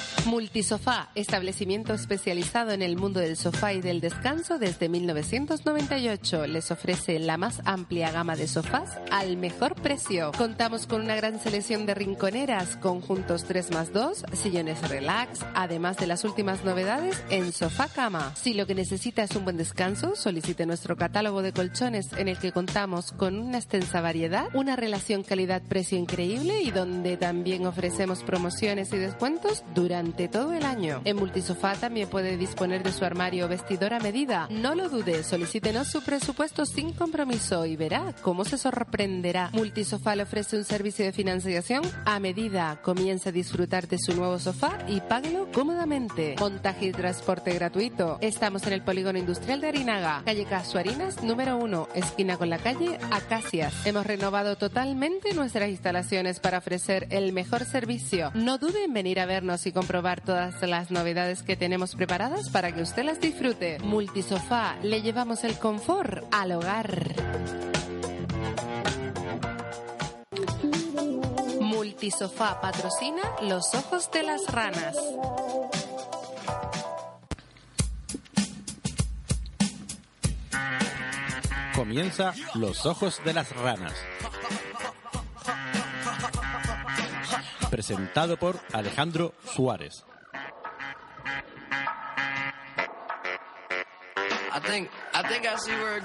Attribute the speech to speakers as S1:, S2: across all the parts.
S1: cbp.gov/careers.
S2: Multisofá, establecimiento especializado en el mundo del sofá y del descanso desde 1998. Les ofrece la más amplia gama de sofás al mejor precio. Contamos con una gran selección de rinconeras, conjuntos 3 más 2, sillones relax, además de las últimas novedades en sofá cama. Si lo que necesita es un buen descanso, solicite nuestro catálogo de colchones en el que contamos con una extensa variedad, una relación calidad-precio increíble y donde también ofrecemos promociones y descuentos durante todo el año. En Multisofá también puede disponer de su armario vestidor a medida. No lo dude, solicítenos su presupuesto sin compromiso y verá cómo se sorprenderá. Multisofá le ofrece un servicio de financiación a medida. Comienza a disfrutar de su nuevo sofá y páguelo cómodamente. Montaje y transporte gratuito. Estamos en el Polígono Industrial de Arinaga, calle Casuarinas número 1, esquina con la calle Acacias. Hemos renovado totalmente nuestras instalaciones para ofrecer el mejor servicio. No dude en venir a vernos y comprobar todas las novedades que tenemos preparadas para que usted las disfrute. Multisofá, le llevamos el confort al hogar. Multisofá patrocina los ojos de las ranas.
S3: Comienza Los Ojos de las Ranas. Presentado por Alejandro Suárez.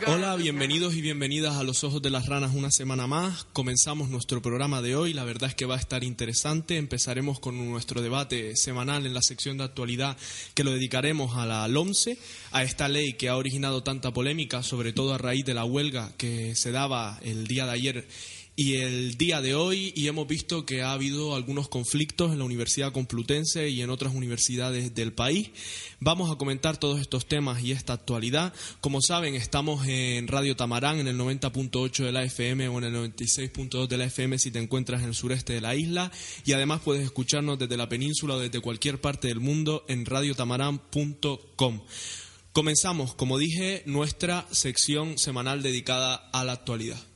S4: Hola, bienvenidos y bienvenidas a Los Ojos de las Ranas una semana más. Comenzamos nuestro programa de hoy. La verdad es que va a estar interesante. Empezaremos con nuestro debate semanal en la sección de actualidad que lo dedicaremos a la LOMCE, a esta ley que ha originado tanta polémica, sobre todo a raíz de la huelga que se daba el día de ayer y el día de hoy y hemos visto que ha habido algunos conflictos en la Universidad Complutense y en otras universidades del país. Vamos a comentar todos estos temas y esta actualidad. Como saben, estamos en Radio Tamarán en el 90.8 de la FM o en el 96.2 de la FM si te encuentras en el sureste de la isla y además puedes escucharnos desde la península o desde cualquier parte del mundo en radiotamarán.com. Comenzamos, como dije, nuestra sección semanal dedicada a la actualidad.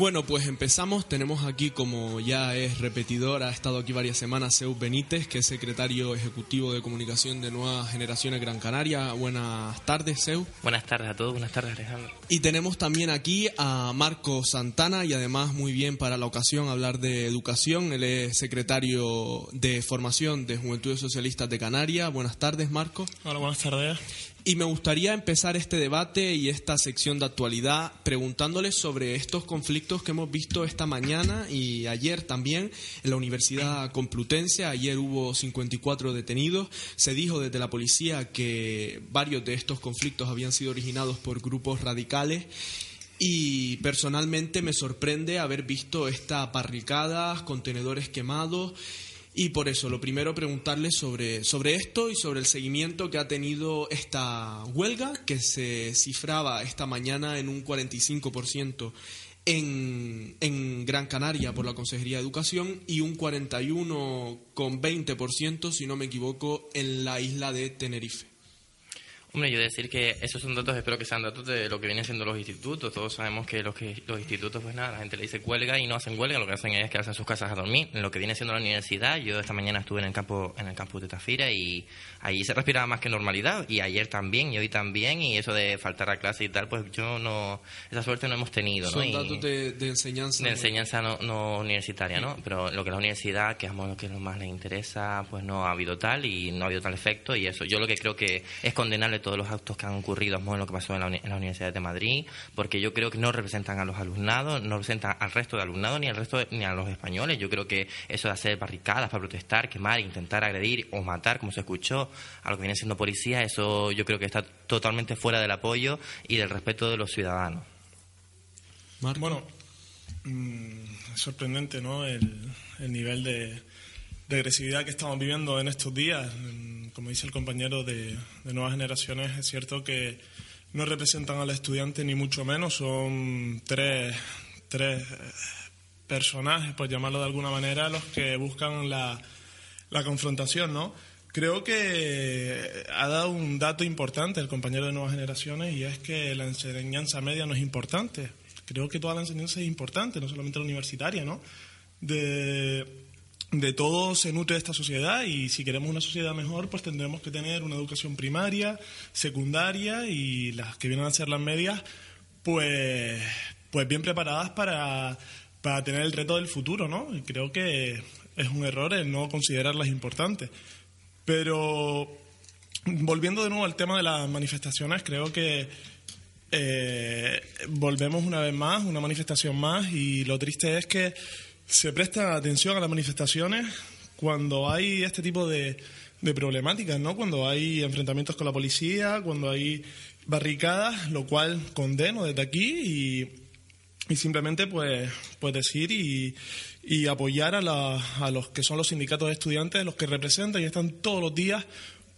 S4: Bueno, pues empezamos. Tenemos aquí, como ya es repetidor, ha estado aquí varias semanas, Seu Benítez, que es secretario ejecutivo de comunicación de Nuevas Generaciones Gran Canaria. Buenas tardes, Seu.
S5: Buenas tardes a todos, buenas tardes, Alejandro.
S4: Y tenemos también aquí a Marco Santana, y además muy bien para la ocasión hablar de educación. Él es secretario de formación de Juventudes Socialistas de Canarias. Buenas tardes, Marco.
S6: Hola, buenas tardes.
S4: Y me gustaría empezar este debate y esta sección de actualidad preguntándoles sobre estos conflictos que hemos visto esta mañana y ayer también en la Universidad Complutense. Ayer hubo 54 detenidos. Se dijo desde la policía que varios de estos conflictos habían sido originados por grupos radicales. Y personalmente me sorprende haber visto estas barricadas, contenedores quemados y por eso, lo primero, preguntarle sobre, sobre esto y sobre el seguimiento que ha tenido esta huelga, que se cifraba esta mañana en un 45% en, en Gran Canaria por la Consejería de Educación y un 41,20%, si no me equivoco, en la isla de Tenerife.
S5: Hombre, yo decir que esos son datos, espero que sean datos de lo que vienen siendo los institutos. Todos sabemos que los, que los institutos, pues nada, la gente le dice huelga y no hacen huelga, lo que hacen es quedarse en sus casas a dormir. En lo que viene siendo la universidad, yo esta mañana estuve en el campo en el campus de Tafira y ahí se respiraba más que normalidad. Y ayer también, y hoy también, y eso de faltar a clase y tal, pues yo no, esa suerte no hemos tenido.
S4: Son datos de, enseñanza.
S5: De enseñanza no, universitaria, ¿no? Pero lo que es la universidad, que es lo que más les interesa, pues no ha habido tal y no ha habido tal efecto y eso. Yo lo que creo que es condenable todos los actos que han ocurrido en lo que pasó en la, Universidad de Madrid, porque yo creo que no representan a los alumnados, no representan al resto de alumnados ni al resto ni a los españoles. Yo creo que eso de hacer barricadas para protestar, quemar, intentar agredir o matar, como se escuchó, a lo que viene siendo policía, eso yo creo que está totalmente fuera del apoyo y del respeto de los ciudadanos.
S6: Bueno, mm, es sorprendente, ¿no? El, nivel de, de agresividad que estamos viviendo en estos días como dice el compañero de, Nuevas Generaciones, es cierto que no representan al estudiante ni mucho menos, son tres, tres personajes, por llamarlo de alguna manera, los que buscan la, la confrontación, ¿no? Creo que ha dado un dato importante el compañero de Nuevas Generaciones y es que la enseñanza media no es importante. Creo que toda la enseñanza es importante, no solamente la universitaria, ¿no? De, de todo se nutre esta sociedad y si queremos una sociedad mejor, pues tendremos que tener una educación primaria, secundaria y las que vienen a ser las medias, pues, pues bien preparadas para, para tener el reto del futuro, ¿no? Y creo que es un error el no considerarlas importantes. Pero volviendo de nuevo al tema de las manifestaciones, creo que eh, volvemos una vez más, una manifestación más, y lo triste es que se presta atención a las manifestaciones cuando hay este tipo de, de problemáticas, ¿no? Cuando hay enfrentamientos con la policía, cuando hay barricadas, lo cual condeno desde aquí y, simplemente pues, pues decir y, y apoyar a, la, a los que son los sindicatos de estudiantes, los que representan y están todos los días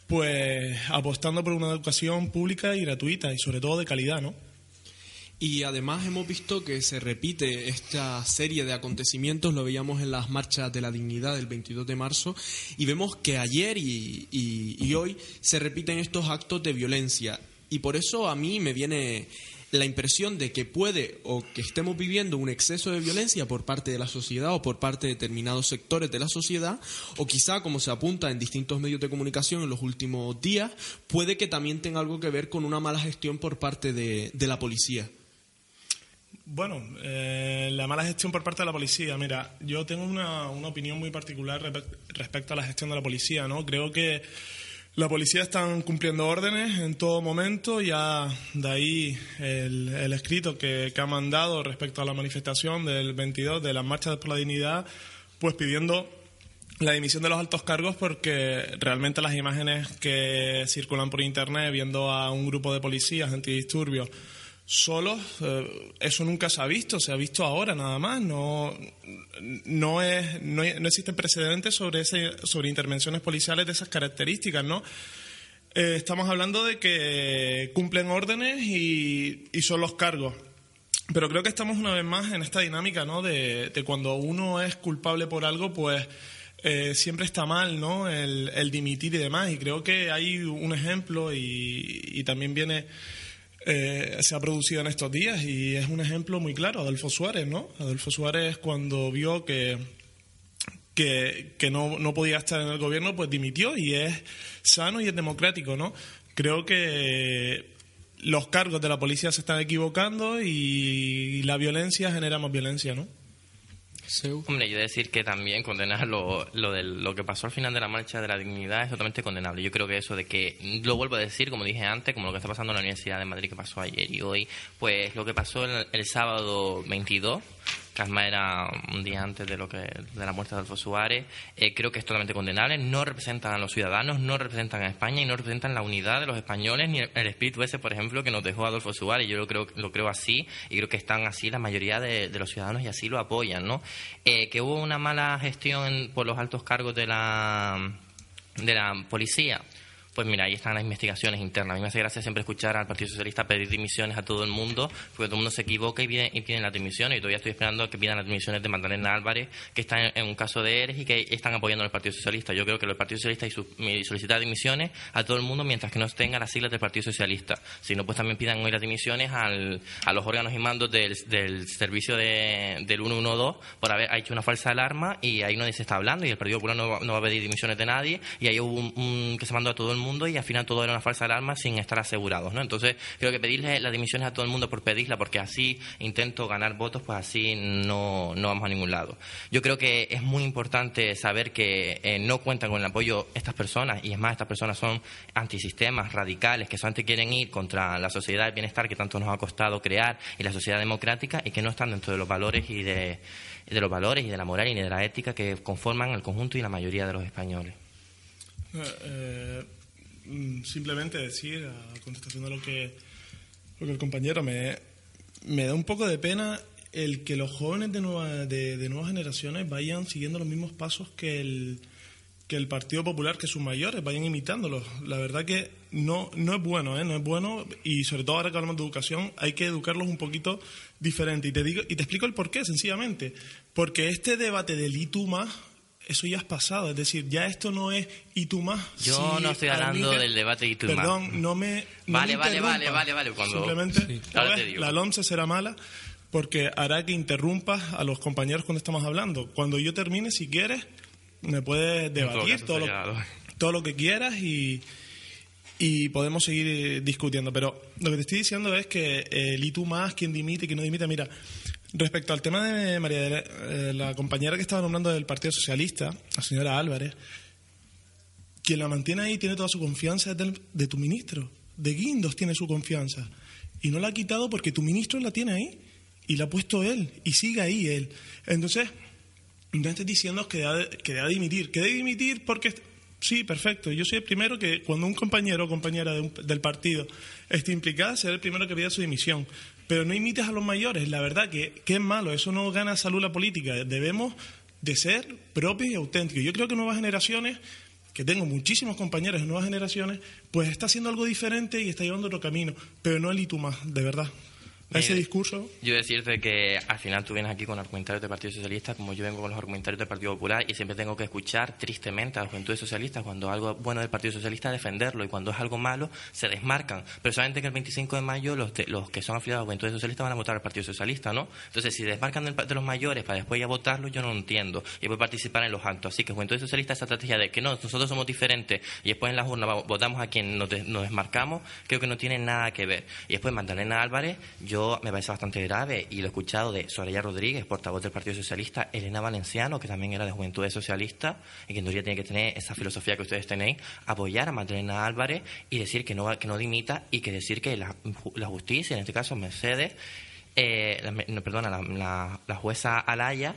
S6: pues apostando por una educación pública y gratuita y sobre todo de calidad, ¿no?
S4: Y además hemos visto que se repite esta serie de acontecimientos, lo veíamos en las marchas de la dignidad del 22 de marzo, y vemos que ayer y, hoy se repiten estos actos de violencia. Y por eso a mí me viene la impresión de que puede o que estemos viviendo un exceso de violencia por parte de la sociedad o por parte de determinados sectores de la sociedad, o quizá, como se apunta en distintos medios de comunicación en los últimos días, puede que también tenga algo que ver con una mala gestión por parte de la policía.
S6: Bueno, eh, la mala gestión por parte de la policía. Mira, yo tengo una, opinión muy particular respecto a la gestión de la policía, ¿no? Creo que la policía están cumpliendo órdenes en todo momento, ya de ahí el, escrito que, ha mandado respecto a la manifestación del 22 de las marchas por la dignidad, pues pidiendo la dimisión de los altos cargos porque realmente las imágenes que circulan por internet viendo a un grupo de policías antidisturbios solos, eh, eso nunca se ha visto, se ha visto ahora nada más, no, no, es, no, existen precedentes sobre, ese, sobre intervenciones policiales de esas características, ¿no? Eh, estamos hablando de que cumplen órdenes y, son los cargos. Pero creo que estamos una vez más en esta dinámica, ¿no? De, cuando uno es culpable por algo, pues eh, siempre está mal, ¿no? El, el, dimitir y demás. Y creo que hay un ejemplo y, y también viene eh, se ha producido en estos días y es un ejemplo muy claro, Adolfo Suárez, ¿no? Adolfo Suárez cuando vio que, que, no, no, podía estar en el gobierno, pues dimitió y es sano y es democrático, ¿no? Creo que los cargos de la policía se están equivocando y la violencia genera más violencia, ¿no?
S5: Hombre, yo decir que también condenar lo, lo, de lo que pasó al final de la marcha de la dignidad es totalmente condenable. Yo creo que eso de que, lo vuelvo a decir, como dije antes, como lo que está pasando en la Universidad de Madrid que pasó ayer y hoy, pues lo que pasó el, el sábado 22 Casma era un día antes de lo que de la muerte de Adolfo Suárez. Eh, creo que es totalmente condenable. No representan a los ciudadanos, no representan a España y no representan la unidad de los españoles ni el, espíritu ese, por ejemplo, que nos dejó Adolfo Suárez. Yo lo creo, lo creo así y creo que están así la mayoría de, los ciudadanos y así lo apoyan, ¿no? Eh, que hubo una mala gestión por los altos cargos de la de la policía Pues mira, ahí están las investigaciones internas. A mí me hace gracia siempre escuchar al Partido Socialista pedir dimisiones a todo el mundo, porque todo el mundo se equivoca y pide, y piden las dimisiones. Y todavía estoy esperando que pidan las dimisiones de Magdalena Álvarez, que está en, un caso de ERES y que están apoyando al Partido Socialista. Yo creo que el Partido Socialista y solicitar dimisiones a todo el mundo mientras que no tengan las siglas del Partido Socialista. Si no, pues también pidan hoy las dimisiones al, a los órganos y mandos del, del servicio de, del 112 por haber hecho una falsa alarma y ahí no se está hablando y el Partido Popular no, no va a pedir dimisiones de nadie y ahí hubo un, que se mandó a todo el mundo y al final todo era una falsa alarma sin estar asegurados, ¿no? Entonces, creo que pedirle las dimisiones a todo el mundo por pedirla, porque así intento ganar votos, pues así no, no vamos a ningún lado. Yo creo que es muy importante saber que eh, no cuentan con el apoyo estas personas, y es más, estas personas son antisistemas, radicales, que solamente quieren ir contra la sociedad del bienestar que tanto nos ha costado crear y la sociedad democrática y que no están dentro de los valores y de, de los valores y de la moral y de la ética que conforman el conjunto y la mayoría de los españoles.
S6: Eh, eh, simplemente decir, a contestación de lo que, lo que el compañero, me, me da un poco de pena el que los jóvenes de, nueva, de, nuevas generaciones vayan siguiendo los mismos pasos que el, que el Partido Popular, que sus mayores, vayan imitándolos. La verdad que no, no es bueno, ¿eh? no es bueno y sobre todo ahora que hablamos de educación hay que educarlos un poquito diferente. Y te, digo, y te explico el por qué, sencillamente. Porque este debate del ITUMA eso ya es pasado, es decir, ya esto no es y tú más.
S5: Yo no estoy hablando del debate y tú
S6: más. Perdón, no me.
S5: vale, vale, vale, vale, vale,
S6: Simplemente, la LOMCE será mala porque hará que interrumpas a los compañeros cuando estamos hablando. Cuando yo termine, si quieres, me puedes debatir todo, lo, todo lo que quieras y, y podemos seguir discutiendo. Pero lo que te estoy diciendo es que el y tú más, quien dimite, quien no dimite, mira. Respecto al tema de María, eh, la compañera que estaba nombrando del Partido Socialista, la señora Álvarez, quien la mantiene ahí tiene toda su confianza de, de tu ministro. De Guindos tiene su confianza. Y no la ha quitado porque tu ministro la tiene ahí. Y la ha puesto él. Y sigue ahí él. Entonces, no estés diciendo que debe, que dimitir. Que debe dimitir porque sí, perfecto. Yo soy el primero que, cuando un compañero o compañera del partido esté implicada, será el primero que pida su dimisión pero no imites a los mayores. La verdad que, que es malo, eso no gana salud la política. Debemos de ser propios y auténticos. Yo creo que nuevas generaciones, que tengo muchísimos compañeros de nuevas generaciones, pues está haciendo algo diferente y está llevando otro camino, pero no el más, de verdad ese discurso.
S5: Yo decirte que al final tú vienes aquí con argumentarios del Partido Socialista, como yo vengo con los argumentarios del Partido Popular, y siempre tengo que escuchar tristemente a los juventudes socialistas cuando algo bueno del Partido Socialista defenderlo y cuando es algo malo se desmarcan. Pero solamente que el 25 de mayo los, los que son afiliados a juventudes socialistas van a votar al Partido Socialista, ¿no? Entonces, si desmarcan de, los mayores para después ya votarlo, yo no lo entiendo. Y voy a participar en los actos. Así que Juventudes Socialistas, esa estrategia de que no, nosotros somos diferentes y después en las urnas votamos a quien nos, nos desmarcamos, creo que no tiene nada que ver. Y después Magdalena Álvarez, yo me parece bastante grave y lo he escuchado de Soraya Rodríguez, portavoz del Partido Socialista, Elena Valenciano, que también era de Juventudes Socialistas y que en teoría tiene que tener esa filosofía que ustedes tenéis, apoyar a Magdalena Álvarez y decir que no, que no dimita y que decir que la, justicia, en este caso Mercedes, eh, perdona, la, la jueza Alaya,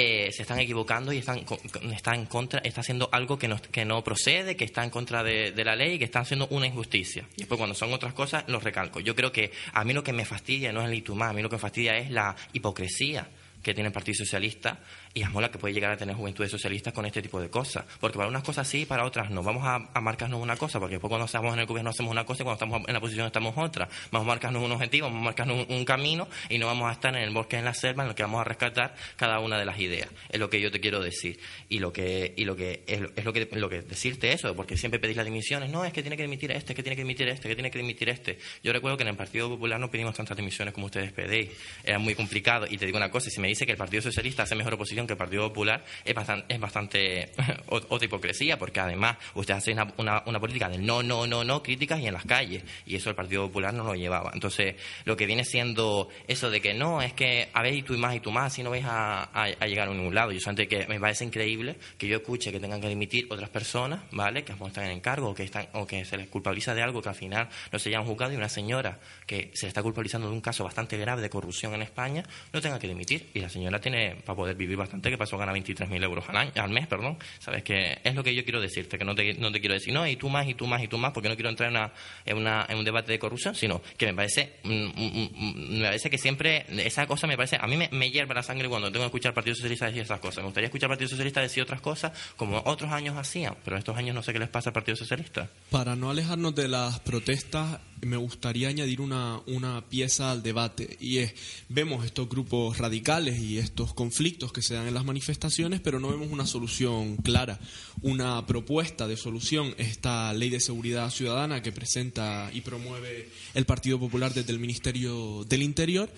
S5: eh, se están equivocando y están, está en contra, está haciendo algo que no, que no procede, que está en contra de, la ley y que están haciendo una injusticia. Y después cuando son otras cosas, los recalco. Yo creo que a mí lo que me fastidia no es el itumá, a mí lo que me fastidia es la hipocresía que tiene el Partido Socialista y es mola que puede llegar a tener juventudes socialistas con este tipo de cosas. Porque para unas cosas sí, para otras no. Vamos a, marcarnos una cosa, porque después cuando estamos en el gobierno hacemos una cosa y cuando estamos en la posición estamos otra. Vamos a marcarnos un objetivo, vamos a marcarnos un, camino y no vamos a estar en el bosque, en la selva, en lo que vamos a rescatar cada una de las ideas. Es lo que yo te quiero decir. Y lo que, y lo que es, lo que lo que decirte eso, porque siempre pedís las dimisiones. No, es que tiene que dimitir este, que tiene que dimitir este, que tiene que dimitir este. Yo recuerdo que en el Partido Popular no pedimos tantas dimisiones como ustedes pedís. Era muy complicado. Y te digo una cosa, si me dice que el Partido Socialista hace mejor oposición que el Partido Popular, es bastante, es bastante otra hipocresía, porque además usted hace una, una, política de no, no, no, no, críticas y en las calles, y eso el Partido Popular no lo llevaba. Entonces, lo que viene siendo eso de que no, es que a ver y tú y más y tú más, si no vais a, llegar a ningún lado. Yo solamente que me parece increíble que yo escuche que tengan que dimitir otras personas, ¿vale? Que están en encargo o que, están, o que se les culpabiliza de algo que al final no se hayan juzgado y una señora que se está culpabilizando de un caso bastante grave de corrupción en España no tenga que dimitir. Y la señora tiene para poder vivir bastante, que pasó a ganar 23.000 euros al, año, al mes, perdón. ¿Sabes? Que es lo que yo quiero decirte, que no te, no te quiero decir, no, y tú más, y tú más, y tú más, porque no quiero entrar en, una, en, una, en un debate de corrupción, sino que me parece, mm, mm, mm, me parece que siempre, esa cosa me parece, a mí me, me hierve la sangre cuando tengo que escuchar al Partido Socialista decir esas cosas. Me gustaría escuchar Partido Socialista decir otras cosas, como otros años hacían, pero estos años no sé qué les pasa al Partido Socialista.
S4: Para no alejarnos de las protestas, me gustaría añadir una, una pieza al debate, y es, vemos estos grupos radicales y estos conflictos que se dan en las manifestaciones, pero no vemos una solución clara, una propuesta de solución. Esta ley de seguridad ciudadana que presenta y promueve el Partido Popular desde el Ministerio del Interior.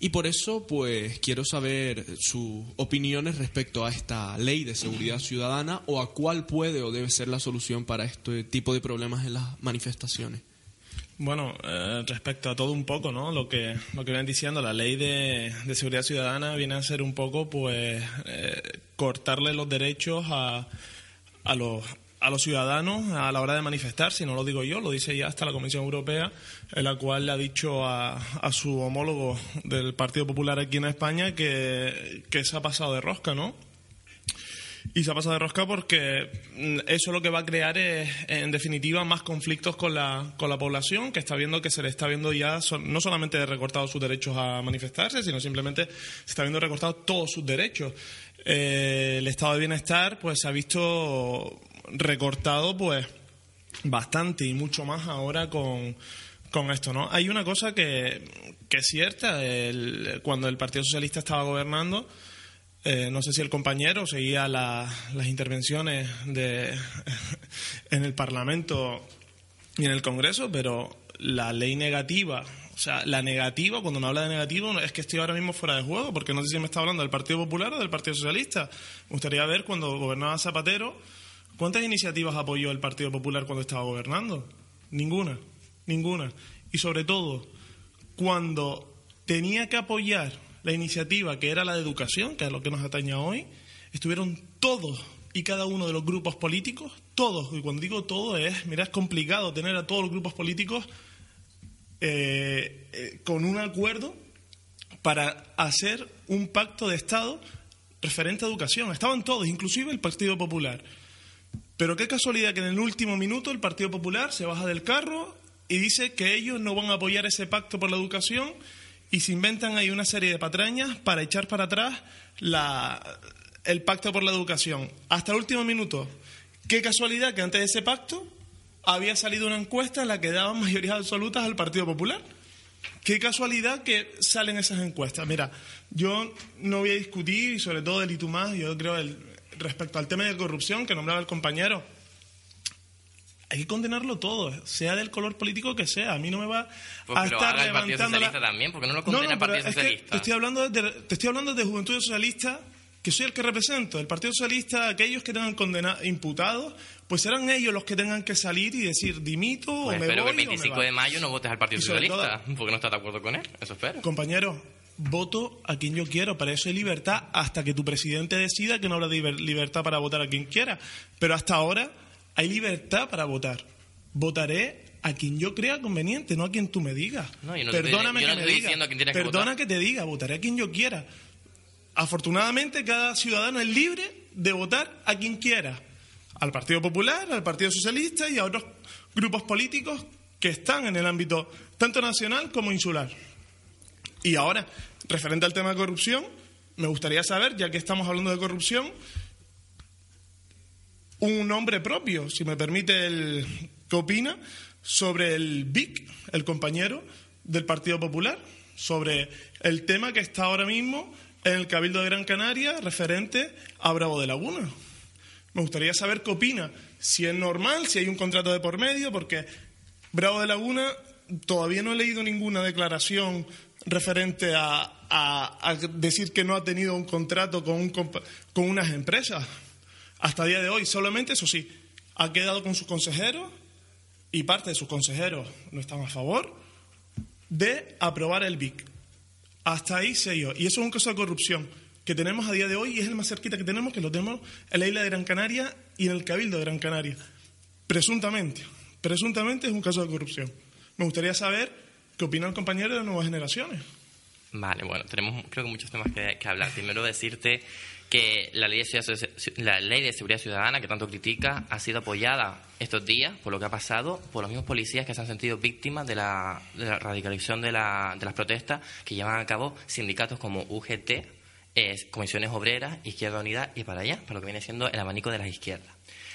S4: Y por eso, pues, quiero saber sus opiniones respecto a esta ley de seguridad ciudadana o a cuál puede o debe ser la solución para este tipo de problemas en las manifestaciones.
S6: Bueno, eh, respecto a todo un poco, ¿no? Lo que lo que ven diciendo, la ley de, seguridad ciudadana viene a ser un poco, pues, eh, cortarle los derechos a, a los a los ciudadanos a la hora de manifestar, si no lo digo yo, lo dice ya hasta la Comisión Europea, en la cual le ha dicho a, a su homólogo del Partido Popular aquí en España que, que se ha pasado de rosca, ¿no? Y se ha pasado de rosca porque mm, eso lo que va a crear es, en definitiva, más conflictos con la, con la población, que está viendo que se le está viendo ya no solamente recortados sus derechos a manifestarse, sino simplemente se está viendo recortados todos sus derechos. Eh, el estado de bienestar, pues, se ha visto recortado, pues, bastante y mucho más ahora con, con esto, ¿no? Hay una cosa que, que es cierta, el, cuando el Partido Socialista estaba gobernando, eh, no sé si el compañero seguía las intervenciones de, en el Parlamento y en el Congreso, pero la ley negativa, o sea, la negativa, cuando me habla de negativo, es que estoy ahora mismo fuera de juego, porque no sé si me está hablando del Partido Popular o del Partido Socialista. Me gustaría ver cuando gobernaba Zapatero, ¿cuántas iniciativas apoyó el Partido Popular cuando estaba gobernando? Ninguna, ninguna. Y sobre todo, cuando tenía que apoyar la iniciativa que era la de educación, que es lo que nos ataña hoy, estuvieron todos y cada uno de los grupos políticos, todos, y cuando digo todo es, mira, es complicado tener a todos los grupos políticos eh, eh, con un acuerdo para hacer un pacto de Estado referente a educación. Estaban todos, inclusive el Partido Popular. Pero qué casualidad que en el último minuto el Partido Popular se baja del carro y dice que ellos no van a apoyar ese pacto por la educación y se inventan ahí una serie de patrañas para echar para atrás el pacto por la educación. Hasta el último minuto. Qué casualidad que antes de ese pacto había salido una encuesta en la que daban mayorías absolutas al Partido Popular. Qué casualidad que salen esas encuestas. Mira, yo no voy a discutir, y sobre todo el más, yo creo, el, respecto al tema de corrupción que nombraba el compañero, hay que condenarlo todo, sea del color político que sea. A mí no me va
S5: pues
S6: a estar
S5: levantando... el Partido Socialista también, porque no lo condena el Partido Socialista.
S6: te, estoy hablando de, te estoy hablando de Juventud Socialista, que soy el que represento. El Partido Socialista, aquellos que tengan condenados, imputados, pues serán ellos los que tengan que salir y decir dimito o pues me
S5: espero
S6: que
S5: el 25 de mayo no votes al Partido Socialista, porque no estás de acuerdo con él. Eso espero.
S6: Compañero, voto a quien yo quiero. Para eso hay libertad hasta que tu presidente decida que no habrá libertad para votar a quien quiera. Pero hasta ahora hay libertad para votar. Votaré a quien yo crea conveniente, no a quien tú me digas. Perdóname que me diga. Perdona que te diga, votaré a quien yo quiera. Afortunadamente, cada ciudadano es libre de votar a quien quiera. Al Partido Popular, al Partido Socialista y a otros grupos políticos que están en el ámbito tanto nacional como insular. Y ahora, referente al tema de corrupción, me gustaría saber, ya que estamos hablando de corrupción, un nombre propio, si me permite, el, ¿qué opina sobre el BIC, el compañero del Partido Popular, sobre el tema que está ahora mismo en el Cabildo de Gran Canaria referente a Bravo de Laguna? Me gustaría saber qué opina, si es normal, si hay un contrato de por medio, porque Bravo de Laguna todavía no he leído ninguna declaración referente a, decir que no ha tenido un contrato con, un, con unas empresas hasta el día de hoy. Solamente, eso sí, ha quedado con sus consejeros y parte de sus consejeros no están a favor de aprobar el BIC. Hasta ahí sé yo. Y eso es un caso de corrupción que tenemos a día de hoy y es el más cerquita que tenemos, que lo tenemos en la isla de Gran Canaria y en el Cabildo de Gran Canaria. Presuntamente. Presuntamente es un caso de corrupción. Me gustaría saber qué opina el compañero de Nuevas Generaciones.
S5: Vale, bueno, tenemos creo que muchos temas que, que hablar. Primero decirte que la ley, de, la ley de seguridad ciudadana que tanto critica ha sido apoyada estos días por lo que ha pasado por los mismos policías que se han sentido víctimas de la, radicalización de, la, de las protestas que llevan a cabo sindicatos como UGT, eh, Comisiones Obreras, Izquierda Unida y para allá, para lo que viene siendo el abanico de las izquierdas.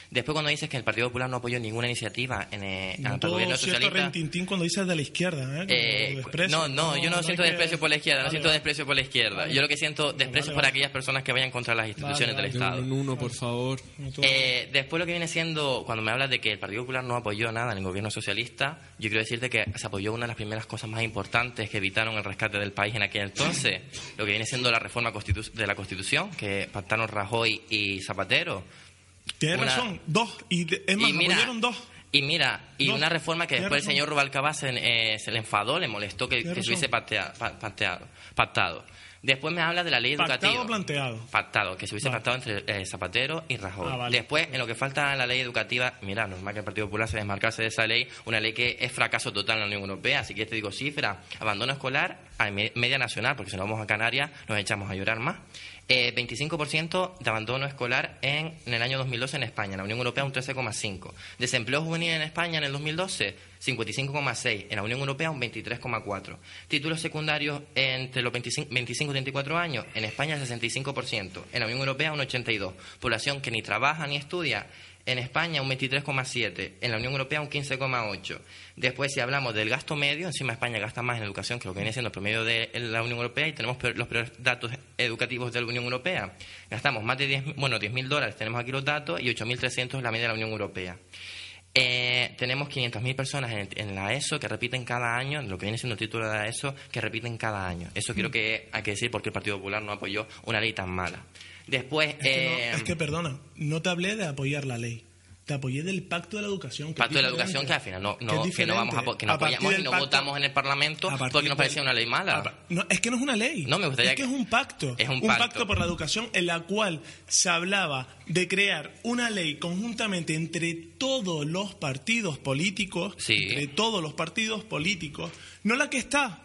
S5: Después, cuando dices que el Partido Popular no apoyó ninguna iniciativa en, eh, el gobierno socialista...
S6: rentintín cuando dices de la izquierda, ¿eh?
S5: eh no, no, yo no, siento desprecio por la izquierda, no siento desprecio por la izquierda. Yo lo que siento desprecio por aquellas personas que vayan contra las instituciones del Estado.
S4: uno, por favor.
S5: Eh, después, lo que viene siendo, cuando me hablas de que el Partido Popular no apoyó nada en el gobierno socialista, yo quiero decirte que se apoyó una de las primeras cosas más importantes que evitaron el rescate del país en aquel entonces, lo que viene siendo la reforma de la Constitución, que pactaron Rajoy y Zapatero
S6: Tienes razón, dos. Y es más, mira, dos.
S5: Y mira, y una reforma que después el señor Rubalcaba se, eh, se, le enfadó, le molestó que, se hubiese pactado. Después me habla de la ley educativa.
S6: ¿Pactado o planteado?
S5: Pactado, que se hubiese pactado entre eh, Zapatero y Rajoy. Ah, después, en lo que falta en la ley educativa, mira, normal que el Partido Popular se desmarcase de esa ley, una ley que es fracaso total en la Unión Europea. Así que te digo cifra, abandono escolar a media nacional, porque si no vamos a Canarias nos echamos a llorar más. 25% eh, de abandono escolar en, el año 2012 en España, en la Unión Europea un 13,5%. Desempleo juvenil en España en el 2012, 55,6%, en la Unión Europea un 23,4%. Títulos secundarios entre los 25, 25 y 34 años, en España 65%, en la Unión Europea un 82%. Población que ni trabaja ni estudia en España un 23,7, en la Unión Europea un 15,8. Después, si hablamos del gasto medio, encima España gasta más en educación que lo que viene siendo el promedio de la Unión Europea y tenemos los peores datos educativos de la Unión Europea. Gastamos más de 10, bueno, 10.000 dólares, tenemos aquí los datos, y 8.300 es la media de la Unión Europea. Eh, tenemos 500.000 personas en, la ESO que repiten cada año, lo que viene siendo el título de la ESO, que repiten cada año. Eso creo que hay que decir porque el Partido Popular no apoyó una ley tan mala. Después.
S6: Es que, eh, perdona, no te hablé de apoyar la ley. Te apoyé del Pacto de la Educación.
S5: Pacto de la Educación que al final no, no, que, no vamos a, que no apoyamos y no votamos en el Parlamento porque nos parecía una ley mala.
S6: no, es que no es una ley.
S5: No, me gustaría
S6: es que, es un pacto. Es un, pacto. por la educación en la cual se hablaba de crear una ley conjuntamente entre todos los partidos políticos, entre todos los partidos políticos, no la que está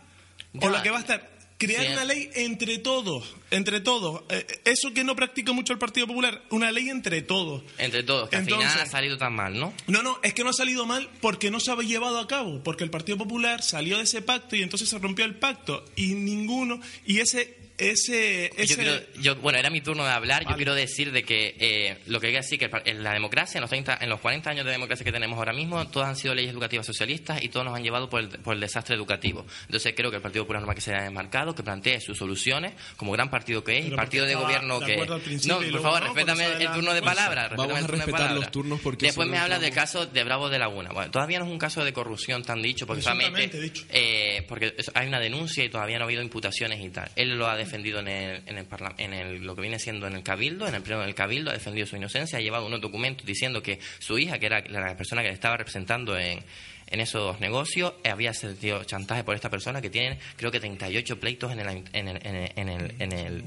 S6: o la que va a estar, crear una ley entre todos, entre todos. Eh, eso que no practica mucho el Partido Popular, una ley entre todos.
S5: Entre todos, que al final ha salido tan mal, ¿no?
S6: No, no, es que no ha salido mal porque no se ha llevado a cabo, porque el Partido Popular salió de ese pacto y entonces se rompió el pacto y ninguno, y ese ese,
S5: Yo, bueno, era mi turno de hablar. Yo quiero decir de que eh, lo que hay que decir que en la democracia, en los, 30, en los 40 años de democracia que tenemos ahora mismo, todas han sido leyes educativas socialistas y todos nos han llevado por el, por el desastre educativo. Entonces creo que el Partido Popular no más que se haya desmarcado, que plantee sus soluciones como gran partido que es y partido de gobierno que es. No, por favor, respétame el turno de palabra.
S4: Vamos a respetar los turnos porque
S5: Después me habla del caso de Bravo de Laguna. Bueno, todavía no es un caso de corrupción tan dicho, porque solamente eh, porque hay una denuncia y todavía no ha habido imputaciones y tal. Él lo ha defendido en en, el, en el, lo que viene siendo en el Cabildo, en el pleno del Cabildo, ha defendido su inocencia, ha llevado unos documentos diciendo que su hija, que era la persona que le estaba representando en, en esos negocios, había sentido chantaje por esta persona que tiene, creo que 38 pleitos en el, en el, en el, en el,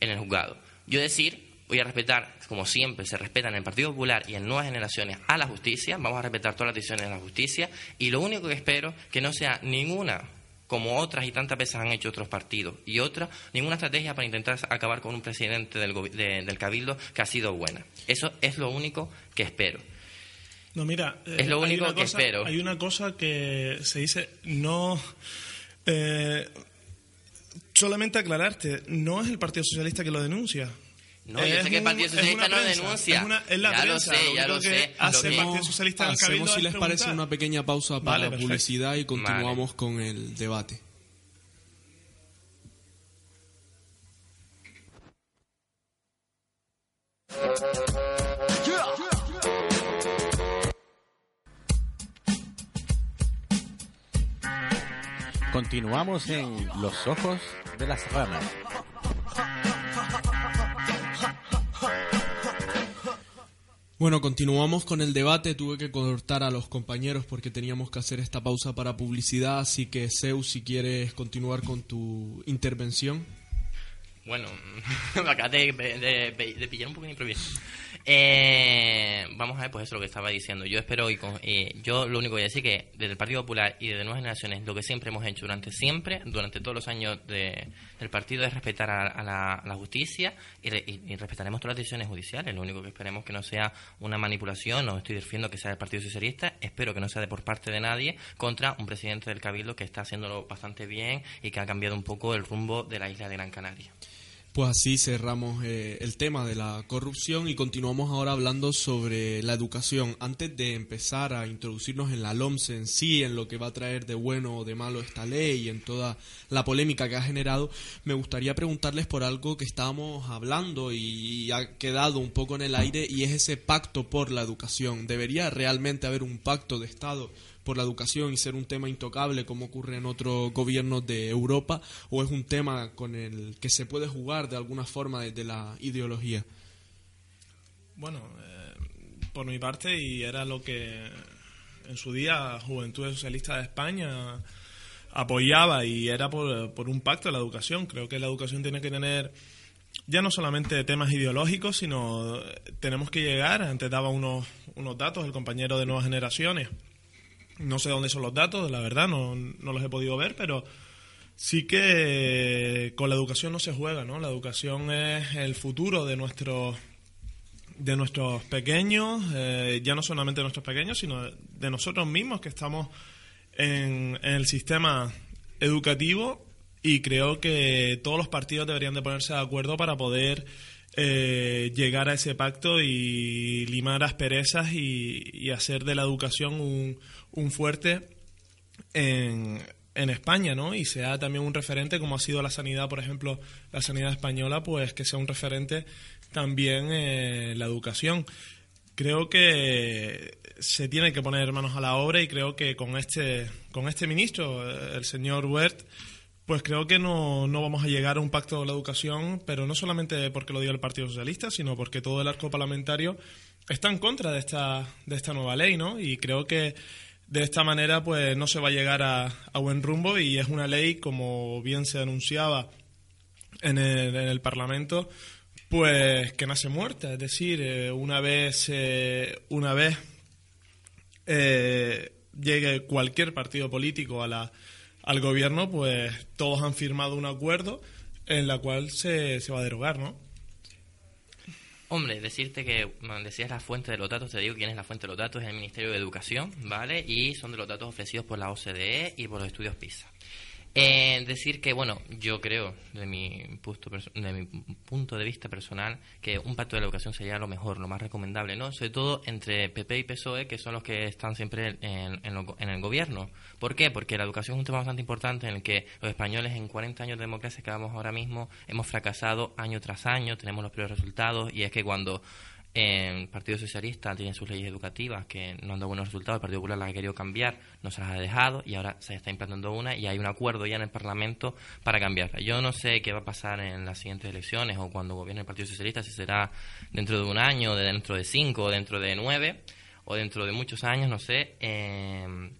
S5: en el juzgado. Yo decir, voy a respetar, como siempre se respeta en el Partido Popular y en nuevas generaciones, a la justicia, vamos a respetar todas las decisiones de la justicia, y lo único que espero que no sea ninguna como otras y tantas veces han hecho otros partidos, y otra, ninguna estrategia para intentar acabar con un presidente del, del Cabildo que ha sido buena. Eso es lo único que espero.
S6: No, mira,
S5: es lo único que
S6: cosa,
S5: espero.
S6: Hay una cosa que se dice, no. Eh, solamente aclararte, no es el Partido Socialista que lo denuncia.
S5: No, yo sé que el Partido Socialista no denuncia.
S6: ya
S5: lo sé, ya lo, sé.
S6: Hace el Partido Socialista
S4: Hacemos, si les parece, una pequeña pausa para la publicidad y continuamos con el debate.
S3: Continuamos en Los Ojos de las Ramas.
S4: Bueno, continuamos con el debate. Tuve que cortar a los compañeros porque teníamos que hacer esta pausa para publicidad. Así que, Zeus, si quieres continuar con tu intervención.
S5: Bueno, acabas de, pillar un poco de. Eh, vamos a ver, pues eso es lo que estaba diciendo. Yo espero y eh, yo lo único que voy a decir que desde el Partido Popular y desde Nuevas Generaciones, lo que siempre hemos hecho durante siempre, durante todos los años de, del partido, es respetar a, la, justicia y, respetaremos todas las decisiones judiciales. Lo único que esperemos que no sea una manipulación, no estoy diciendo que sea del Partido Socialista, espero que no sea de por parte de nadie contra un presidente del Cabildo que está haciéndolo bastante bien y que ha cambiado un poco el rumbo de la isla de Gran Canaria.
S4: Pues así cerramos eh, el tema de la corrupción y continuamos ahora hablando sobre la educación. Antes de empezar a introducirnos en la LOMS en sí, en lo que va a traer de bueno o de malo esta ley y en toda la polémica que ha generado, me gustaría preguntarles por algo que estábamos hablando y ha quedado un poco en el aire y es ese pacto por la educación. ¿Debería realmente haber un pacto de Estado por la educación y ser un tema intocable como ocurre en otros gobiernos de Europa o es un tema con el que se puede jugar de alguna forma desde la ideología?
S6: Bueno, eh, por mi parte y era lo que en su día Juventud Socialista de España apoyaba y era por, por un pacto de la educación. Creo que la educación tiene que tener ya no solamente temas ideológicos, sino tenemos que llegar, antes daba unos, unos datos el compañero de Nuevas Generaciones, no sé dónde son los datos, la verdad, no, no los he podido ver, pero sí que con la educación no se juega, ¿no? La educación es el futuro de nuestros de nuestros pequeños, eh, ya no solamente de nuestros pequeños, sino de nosotros mismos que estamos en, el sistema educativo y creo que todos los partidos deberían de ponerse de acuerdo para poder eh, llegar a ese pacto y limar asperezas y, y hacer de la educación un, un fuerte en, en España, ¿no? Y sea también un referente, como ha sido la sanidad, por ejemplo, la sanidad española, pues que sea un referente también en la educación. Creo que se tiene que poner manos a la obra y creo que con este, con este ministro, el señor Wert, pues creo que no, no vamos a llegar a un pacto de la educación, pero no solamente porque lo diga el Partido Socialista, sino porque todo el arco parlamentario está en contra de esta, de esta nueva ley, ¿no? Y creo que de esta manera, pues no se va a llegar a, buen rumbo y es una ley, como bien se anunciaba en el, en el Parlamento, pues que nace muerta. Es decir, eh, una vez, eh, una vez eh, llegue cualquier partido político a la, al gobierno, pues todos han firmado un acuerdo en la cual se, se va a derogar, ¿no?
S5: Hombre, decirte que decías la fuente de los datos, te digo quién es la fuente de los datos, es el Ministerio de Educación, ¿vale? Y son de los datos ofrecidos por la OCDE y por los estudios PISA. Eh, decir que, bueno, yo creo, de mi, punto, de mi punto de vista personal, que un pacto de la educación sería lo mejor, lo más recomendable, ¿no? Sobre todo entre PP y PSOE, que son los que están siempre en, en, el gobierno. ¿Por qué? Porque la educación es un tema bastante importante en el que los españoles en 40 años de democracia que vamos ahora mismo hemos fracasado año tras año, tenemos los peores resultados y es que cuando el Partido Socialista tiene sus leyes educativas que no han dado buenos resultados, el Partido Popular las ha querido cambiar, no se las ha dejado y ahora se está implantando una y hay un acuerdo ya en el Parlamento para cambiarla. Yo no sé qué va a pasar en las siguientes elecciones o cuando gobierne el Partido Socialista, si será dentro de un año, de dentro de cinco, o dentro de nueve, o dentro de muchos años, no sé. Eh,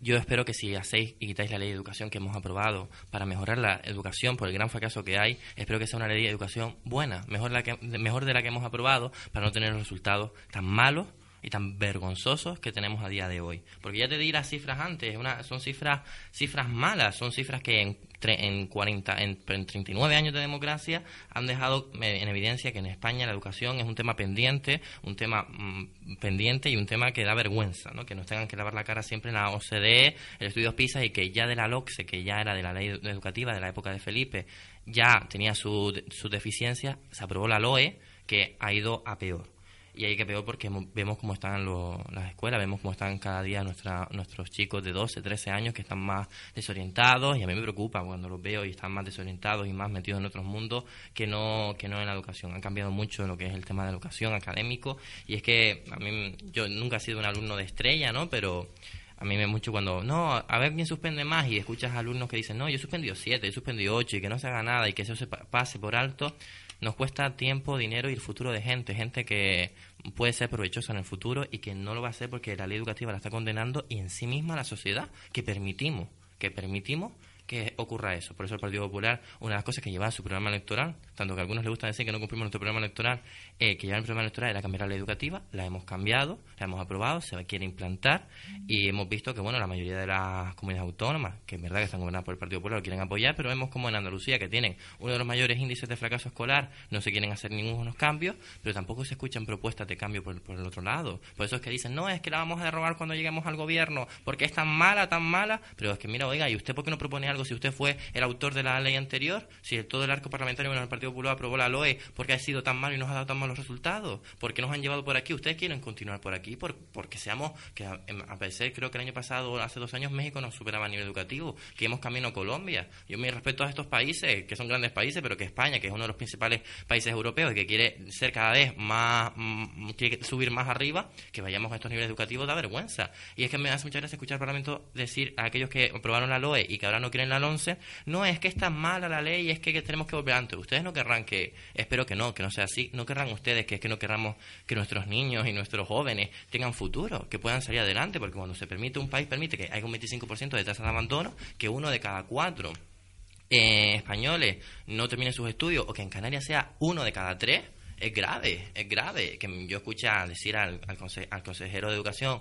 S5: yo espero que si hacéis y quitáis la ley de educación que hemos aprobado para mejorar la educación por el gran fracaso que hay, espero que sea una ley de educación buena, mejor, la que, mejor de la que hemos aprobado para no tener resultados tan malos y tan vergonzosos que tenemos a día de hoy. Porque ya te di las cifras antes, una, son cifras cifras malas, son cifras que en, en, 40, en, 39 años de democracia han dejado en evidencia que en España la educación es un tema pendiente, un tema mm, pendiente y un tema que da vergüenza, ¿no? que nos tengan que lavar la cara siempre en la OCDE, el estudio PISA y que ya de la LOCSE, que ya era de la ley educativa de la época de Felipe, ya tenía su, su deficiencia, se aprobó la LOE que ha ido a peor y hay que peor porque vemos cómo están las escuelas, vemos cómo están cada día nuestra, nuestros chicos de 12, 13 años que están más desorientados y a mí me preocupa cuando los veo y están más desorientados y más metidos en otros mundos que no, que no en la educación. Han cambiado mucho lo que es el tema de la educación académico y es que a mí, yo nunca he sido un alumno de estrella, ¿no? Pero a mí me mucho cuando, no, a ver quién suspende más y escuchas alumnos que dicen, no, yo he suspendido 7, yo he suspendido 8 y que no se haga nada y que eso se pase por alto nos cuesta tiempo, dinero y el futuro de gente, gente que puede ser provechosa en el futuro y que no lo va a hacer porque la ley educativa la está condenando y en sí misma la sociedad que permitimos, que permitimos que ocurra eso. Por eso el Partido Popular, una de las cosas que lleva en su programa electoral, tanto que a algunos les gusta decir que no cumplimos nuestro programa electoral, eh, que lleva en el programa electoral era cambiar la ley educativa, la hemos cambiado, la hemos aprobado, se quiere implantar y hemos visto que, bueno, la mayoría de las comunidades autónomas, que es verdad que están gobernadas por el Partido Popular, lo quieren apoyar, pero vemos como en Andalucía, que tienen uno de los mayores índices de fracaso escolar, no se quieren hacer ningunos cambios, pero tampoco se escuchan propuestas de cambio por, por el otro lado. Por eso es que dicen, no, es que la vamos a derrogar cuando lleguemos al gobierno, porque es tan mala, tan mala, pero es que mira, oiga, ¿y usted por qué no propone algo si usted fue el autor de la ley anterior? Si todo el arco parlamentario en el Partido Popular aprobó la LOE, porque ha sido tan malo y nos ha dado tan malos resultados? ¿Por qué nos han llevado por aquí? ¿Ustedes quieren continuar por aquí? Por, porque seamos, que a, a pesar, creo que el año pasado, hace dos años, México nos superaba a nivel educativo, que hemos camino a Colombia. Yo me respeto a estos países, que son grandes países, pero que España, que es uno de los principales países europeos y que quiere ser cada vez más, mm, quiere subir más arriba, que vayamos a estos niveles educativos da vergüenza. Y es que me hace mucha gracia escuchar al Parlamento decir a aquellos que aprobaron la LOE y que ahora no quieren la 11, no, es que está mala la ley, es que, tenemos que volver antes. Ustedes no querrán que, espero que no, que no sea así, no querrán ustedes que es que no querramos que nuestros niños y nuestros jóvenes tengan futuro, que puedan salir adelante, porque cuando se permite un país, permite que haya un 25% de tasa de abandono, que uno de cada cuatro eh, españoles no terminen sus estudios o que en Canarias sea uno de cada tres, es grave, es grave. Que yo escuché decir al, al, consejero de Educación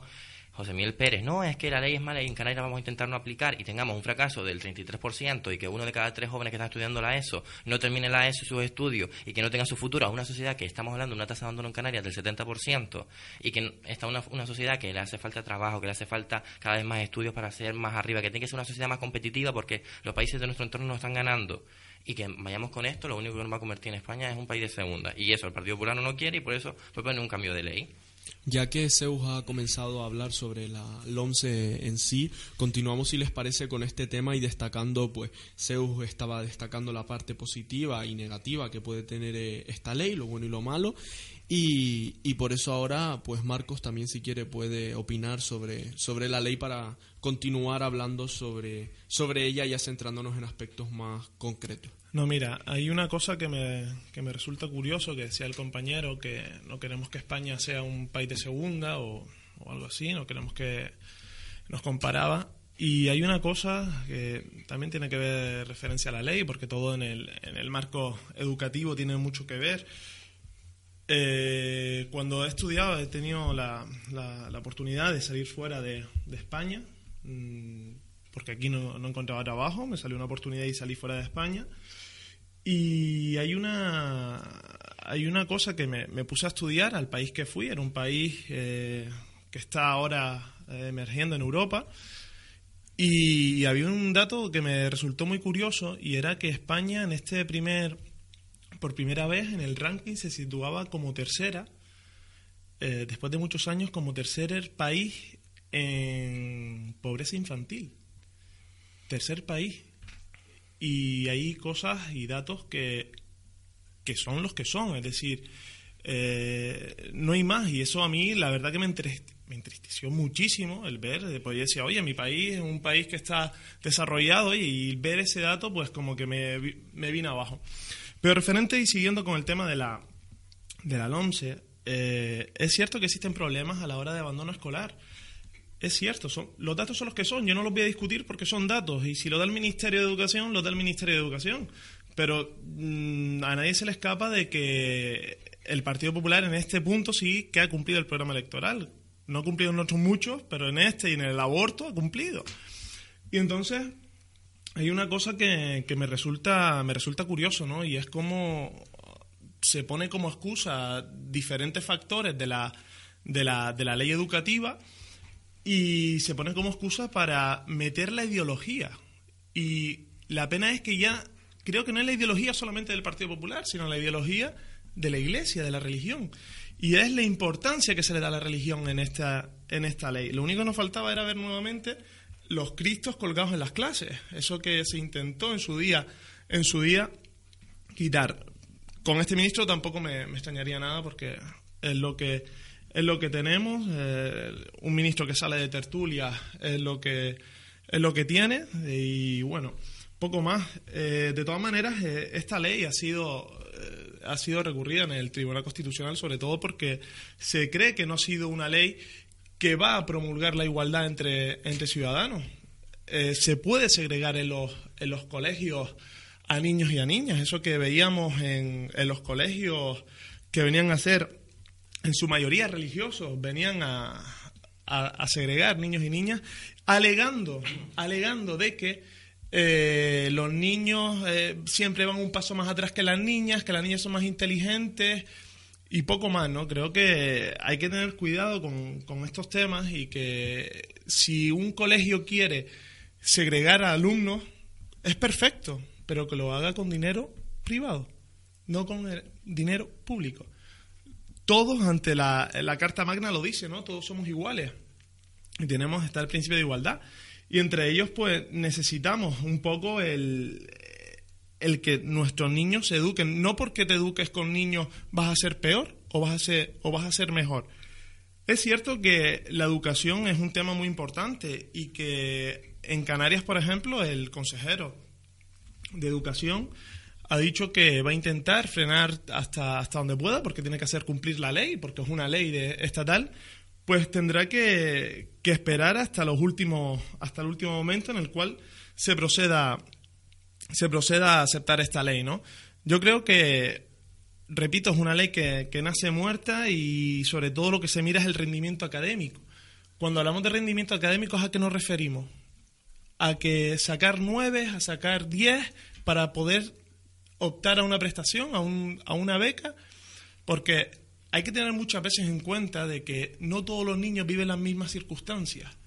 S5: José Miguel Pérez, no, es que la ley es mala y en Canarias vamos a intentar no aplicar y tengamos un fracaso del 33% y que uno de cada tres jóvenes que están estudiando la ESO no termine la ESO y sus estudios y que no tenga su futuro a una sociedad que estamos hablando de una tasa de abandono en Canarias del 70% y que está una, una sociedad que le hace falta trabajo, que le hace falta cada vez más estudios para ser más arriba, que tiene que ser una sociedad más competitiva porque los países de nuestro entorno no están ganando y que vayamos con esto, lo único que nos va a convertir en España es un país de segunda. Y eso el Partido Popular no quiere y por eso propone un cambio de ley.
S4: Ya que Zeus ha comenzado a hablar sobre la LOMCE en sí, continuamos si les parece con este tema y destacando, pues Zeus estaba destacando la parte positiva y negativa que puede tener eh, esta ley, lo bueno y lo malo, y, y, por eso ahora, pues Marcos también si quiere puede opinar sobre, sobre la ley para continuar hablando sobre, sobre ella ya centrándonos en aspectos más concretos.
S6: No, mira, hay una cosa que me, que me resulta curioso, que decía el compañero, que no queremos que España sea un país de segunda o, algo así, no queremos que nos comparaba. Y hay una cosa que también tiene que ver referencia a la ley, porque todo en el, en el marco educativo tiene mucho que ver. Eh, cuando he estudiado he tenido la, la, oportunidad de salir fuera de, de España, mmm, porque aquí no, no, encontraba trabajo, me salió una oportunidad y salí fuera de España. Y hay una, hay una cosa que me, puse a estudiar al país que fui, era un país eh, que está ahora eh, emergiendo en Europa. Y, había un dato que me resultó muy curioso y era que España en este primer, por primera vez en el ranking se situaba como tercera, eh, después de muchos años como tercer país en pobreza infantil. Tercer país y hay cosas y datos que, que son los que son, es decir, eh, no hay más y eso a mí la verdad que me, entristeció muchísimo el ver, después decía, oye, mi país es un país que está desarrollado y ver ese dato pues como que me, me vino abajo. Pero referente y siguiendo con el tema de la, de la LOMCE, eh, es cierto que existen problemas a la hora de abandono escolar es cierto, son, los datos son los que son, yo no los voy a discutir porque son datos y si lo da el Ministerio de Educación, lo da el Ministerio de Educación. Pero mm, a nadie se le escapa de que el Partido Popular en este punto sí que ha cumplido el programa electoral. No ha cumplido en otros muchos, pero en este y en el aborto ha cumplido. Y entonces hay una cosa que, me resulta me resulta curioso, ¿no? Y es como se pone como excusa diferentes factores de la, de la, de la ley educativa y se pone como excusa para meter la ideología. Y la pena es que ya creo que no es la ideología solamente del Partido Popular, sino la ideología de la Iglesia, de la religión. Y es la importancia que se le da a la religión en esta, en esta ley. Lo único que nos faltaba era ver nuevamente los cristos colgados en las clases. Eso que se intentó en su día, en su día quitar. Con este ministro tampoco me, extrañaría nada porque es lo que es lo que tenemos. Eh, un ministro que sale de tertulia es lo que, es lo que tiene. Y bueno, poco más. Eh, de todas maneras, eh, esta ley ha sido, ha sido recurrida en el Tribunal Constitucional, sobre todo porque se cree que no ha sido una ley que va a promulgar la igualdad entre, entre ciudadanos. eh, se puede segregar en los, en los colegios a niños y a niñas. Eso que veíamos en, en los colegios que venían a ser, en su mayoría religiosos, venían a, a, segregar niños y niñas, alegando, alegando de que eh, los niños eh, siempre van un paso más atrás que las niñas, que las niñas son más inteligentes y poco más, ¿no? Creo que hay que tener cuidado con, con estos temas y que si un colegio quiere segregar a alumnos, es perfecto, pero que lo haga con dinero privado, no con el dinero público todos ante la, la Carta Magna lo dice, ¿no? Todos somos iguales y tenemos está el principio de igualdad. Y entre ellos, pues necesitamos un poco el, el que nuestros niños se eduquen. No porque te eduques con niños vas a ser peor o vas a ser, o vas a ser mejor. Es cierto que la educación es un tema muy importante y que en Canarias, por ejemplo, el consejero de educación ha dicho que va a intentar frenar hasta, hasta donde pueda, porque tiene que hacer cumplir la ley, porque es una ley de, estatal, pues tendrá que, que, esperar hasta los últimos, hasta el último momento en el cual se proceda, se proceda a aceptar esta ley, ¿no? Yo creo que, repito, es una ley que, que nace muerta y sobre todo lo que se mira es el rendimiento académico. Cuando hablamos de rendimiento académico, ¿a qué nos referimos? A que sacar nueve, a sacar diez para poder optar a una prestación, a, un, a una beca, porque hay que tener muchas veces en cuenta de que no todos los niños viven las mismas circunstancias.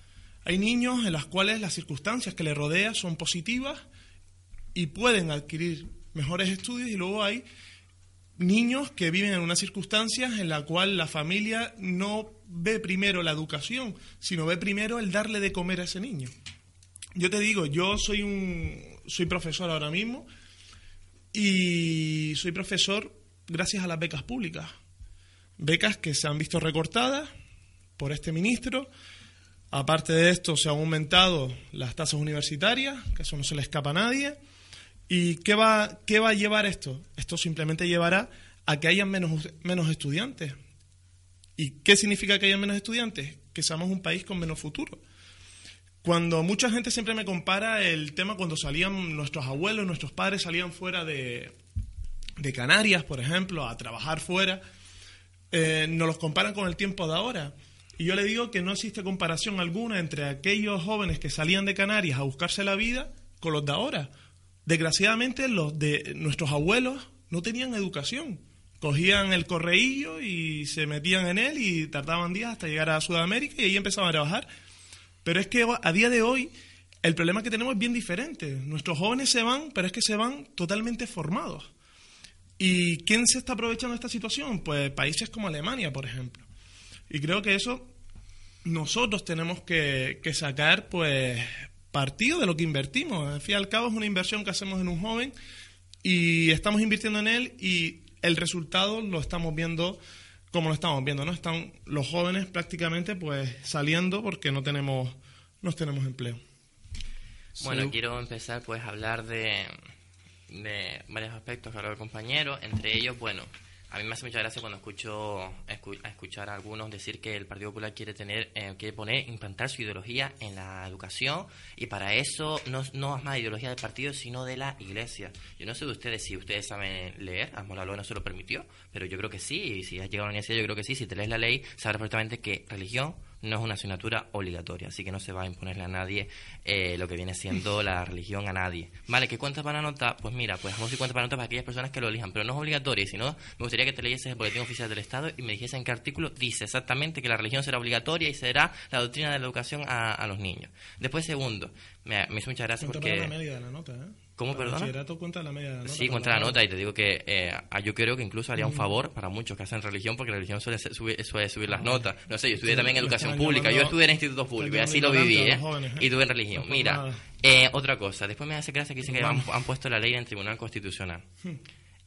S6: Hay niños en las cuales las circunstancias que les rodean son positivas y pueden adquirir mejores estudios y luego hay niños que viven en unas circunstancias en la cual la familia no ve primero la educación, sino ve primero el darle de comer a ese niño. Yo te digo, yo soy un soy profesor ahora mismo y soy profesor gracias a las becas públicas. Becas que se han visto recortadas por este ministro. Aparte de esto, se han aumentado las tasas universitarias, que eso no se le escapa a nadie. ¿Y qué va, qué va a llevar esto? Esto simplemente llevará a que haya menos, menos estudiantes. ¿Y qué significa que haya menos estudiantes? Que seamos un país con menos futuro. Cuando mucha gente siempre me compara el tema cuando salían nuestros abuelos, nuestros padres salían fuera de, de Canarias, por ejemplo, a trabajar fuera, eh, nos los comparan con el tiempo de ahora. Y yo le digo que no existe comparación alguna entre aquellos jóvenes que salían de Canarias a buscarse la vida con los de ahora. Desgraciadamente, los de nuestros abuelos no tenían educación. Cogían el correillo y se metían en él y tardaban días hasta llegar a Sudamérica y ahí empezaban a trabajar pero es que a día de hoy el problema que tenemos es bien diferente. Nuestros jóvenes se van, pero es que se van totalmente formados. ¿Y quién se está aprovechando de esta situación? Pues países como Alemania, por ejemplo. Y creo que eso nosotros tenemos que, sacar pues partido de lo que invertimos. Al fin y al cabo es una inversión que hacemos en un joven y estamos invirtiendo en él y el resultado lo estamos viendo como lo estamos viendo, ¿no? Están los jóvenes prácticamente pues saliendo porque no tenemos, no tenemos empleo.
S5: Bueno, quiero empezar pues a hablar de, de varios aspectos que habló el compañero, entre ellos, bueno, a mí me hace mucha gracia cuando escucho a escuchar a algunos decir que el Partido Popular quiere tener eh, quiere poner implantar su ideología en la educación y para eso no, no es más ideología del partido sino de la Iglesia. Yo no sé de ustedes si ustedes saben leer, a no se lo permitió, pero yo creo que sí, y si has llegado a la universidad yo creo que sí, si te lees la ley sabrás perfectamente que religión no es una asignatura obligatoria, así que no se va a imponerle a nadie eh, lo que viene siendo la religión a nadie. Vale, ¿qué cuentas para nota? Pues mira, pues vamos a cuentas para nota para aquellas personas que lo elijan, pero no es obligatorio, si no, me gustaría que te leyeses el boletín oficial del Estado y me dijese en qué artículo dice exactamente que la religión será obligatoria y será la doctrina de la educación a, los niños. Después, segundo, me, me hizo muchas gracias porque...
S6: la media de la nota, ¿eh?
S5: ¿Cómo,
S6: cuenta la media nota.
S5: Sí, cuenta la nota y te digo que eh, yo creo que incluso haría un favor para muchos que hacen religión porque la religión suele subir, suele subir las notas. No sé, yo estudié también educación pública, yo estudié en institutos públicos y así lo viví, ¿eh? Y tuve en religión. Mira, eh, otra cosa, después me hace gracia que dicen que han, puesto la ley en el Tribunal Constitucional. Hmm.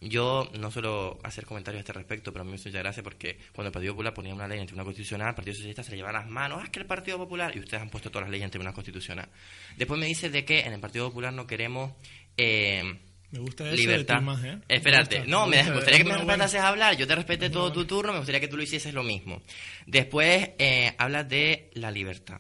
S5: Yo no suelo hacer comentarios a este respecto, pero a mí me hace mucha gracia porque cuando el Partido Popular ponía una ley en el Tribunal Constitucional, el Partido Socialista se le llevaba las manos, ¡ah, que el Partido Popular! Y ustedes han puesto todas las leyes en el Tribunal Constitucional. Después me dice de que en el Partido Popular no queremos
S6: eh, me gusta eso
S5: libertad. ¿eh? Espérate, no, me, gustaría que me respetases a hablar. Yo te respeté todo tu turno, me gustaría que tú lo hicieses lo mismo. Después eh, hablas de la libertad.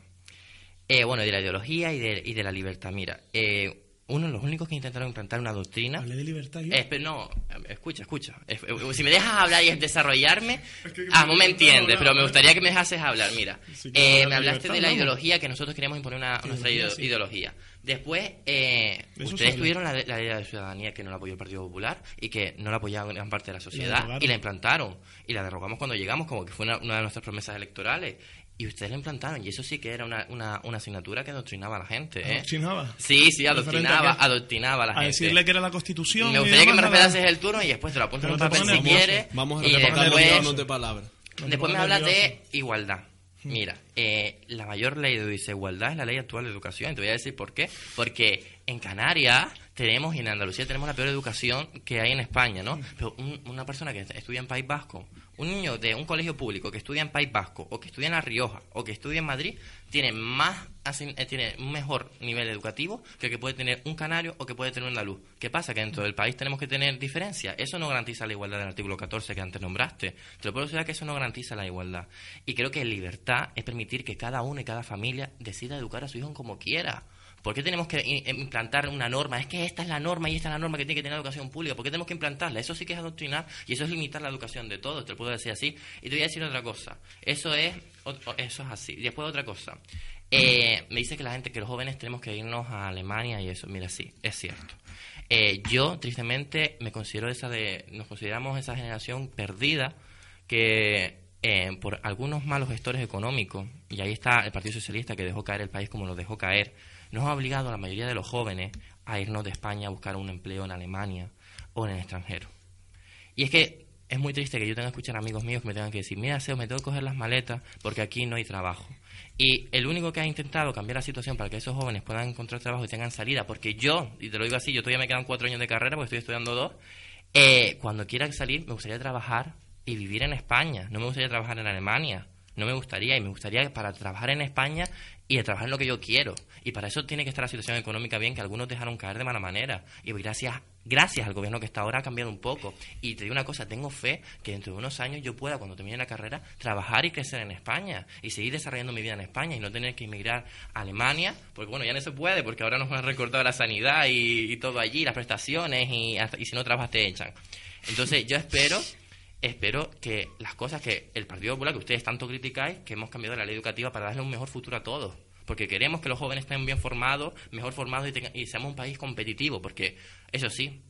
S5: Eh, bueno, de la ideología y de, y de la libertad. Mira, eh, uno de los únicos que intentaron implantar una doctrina.
S6: Hablé de libertad yo.
S5: No, escucha, escucha. Eh, si me dejas hablar y desarrollarme, ah, no me entiendes, pero me gustaría que me dejases hablar. Mira, eh, me hablaste de la ideología que nosotros queríamos imponer una, nuestra ideología. Después, eh, ustedes tuvieron la, la, ley de ciudadanía que no la apoyó el Partido Popular y que no la apoyaba gran parte de la sociedad y la implantaron y la derogamos cuando llegamos como que fue una, una de nuestras promesas electorales y ustedes la implantaron, y eso sí que era una, una, una asignatura que adoctrinaba a la gente. ¿eh?
S6: ¿Adoctrinaba?
S5: Sí, sí, adoctrinaba, a adoctrinaba a la gente.
S6: A decirle que era la Constitución.
S5: Me gustaría que me respetases el turno y después te lo apunto en un papel si quieres.
S4: Vamos a después, de palabras.
S5: Después me hablas de igualdad. Mira, eh, la mayor ley de desigualdad es la ley actual de educación. Te voy a decir por qué. Porque en Canarias tenemos y en Andalucía tenemos la peor educación que hay en España, ¿no? Pero una persona que estudia en País Vasco un niño de un colegio público que estudia en País Vasco o que estudia en La Rioja o que estudia en Madrid tiene más eh, tiene un mejor nivel educativo que el que puede tener un canario o que puede tener un andaluz. ¿Qué pasa? Que dentro del país tenemos que tener diferencias. Eso no garantiza la igualdad del artículo 14 que antes nombraste. Te lo puedo decir que eso no garantiza la igualdad. Y creo que libertad es permitir que cada uno y cada familia decida educar a su hijo como quiera. ¿Por qué tenemos que implantar una norma? Es que esta es la norma y esta es la norma que tiene que tener la educación pública. ¿Por qué tenemos que implantarla? Eso sí que es adoctrinar y eso es limitar la educación de todos, te lo puedo decir así. Y te voy a decir otra cosa. Eso es, eso es así. Después otra cosa. Eh, me dice que la gente, que los jóvenes tenemos que irnos a Alemania y eso. Mira, sí, es cierto. Eh, yo, tristemente, me considero esa de, nos consideramos esa generación perdida que eh, por algunos malos gestores económicos, y ahí está el Partido Socialista que dejó caer el país como lo dejó caer, nos ha obligado a la mayoría de los jóvenes a irnos de España a buscar un empleo en Alemania o en el extranjero. Y es que es muy triste que yo tenga que escuchar amigos míos que me tengan que decir, mira, Seo, me tengo que coger las maletas porque aquí no hay trabajo. Y el único que ha intentado cambiar la situación para que esos jóvenes puedan encontrar trabajo y tengan salida, porque yo, y te lo digo así, yo todavía me quedan cuatro años de carrera porque estoy estudiando dos, eh, cuando quiera salir me gustaría trabajar y vivir en España, no me gustaría trabajar en Alemania, no me gustaría, y me gustaría para trabajar en España y de trabajar en lo que yo quiero. Y para eso tiene que estar la situación económica bien, que algunos dejaron caer de mala manera. Y gracias, gracias al gobierno que está ahora ha cambiado un poco. Y te digo una cosa, tengo fe que dentro de unos años yo pueda, cuando termine la carrera, trabajar y crecer en España. Y seguir desarrollando mi vida en España y no tener que emigrar a Alemania, porque bueno, ya no se puede, porque ahora nos han recortado la sanidad y, todo allí, las prestaciones, y, y si no trabajas te echan. Entonces yo espero espero que las cosas que el Partido Popular, que ustedes tanto criticáis, que hemos cambiado la ley educativa para darle un mejor futuro a todos. Porque queremos que los jóvenes estén bien formados, mejor formados y, seamos un país competitivo. Porque, eso sí,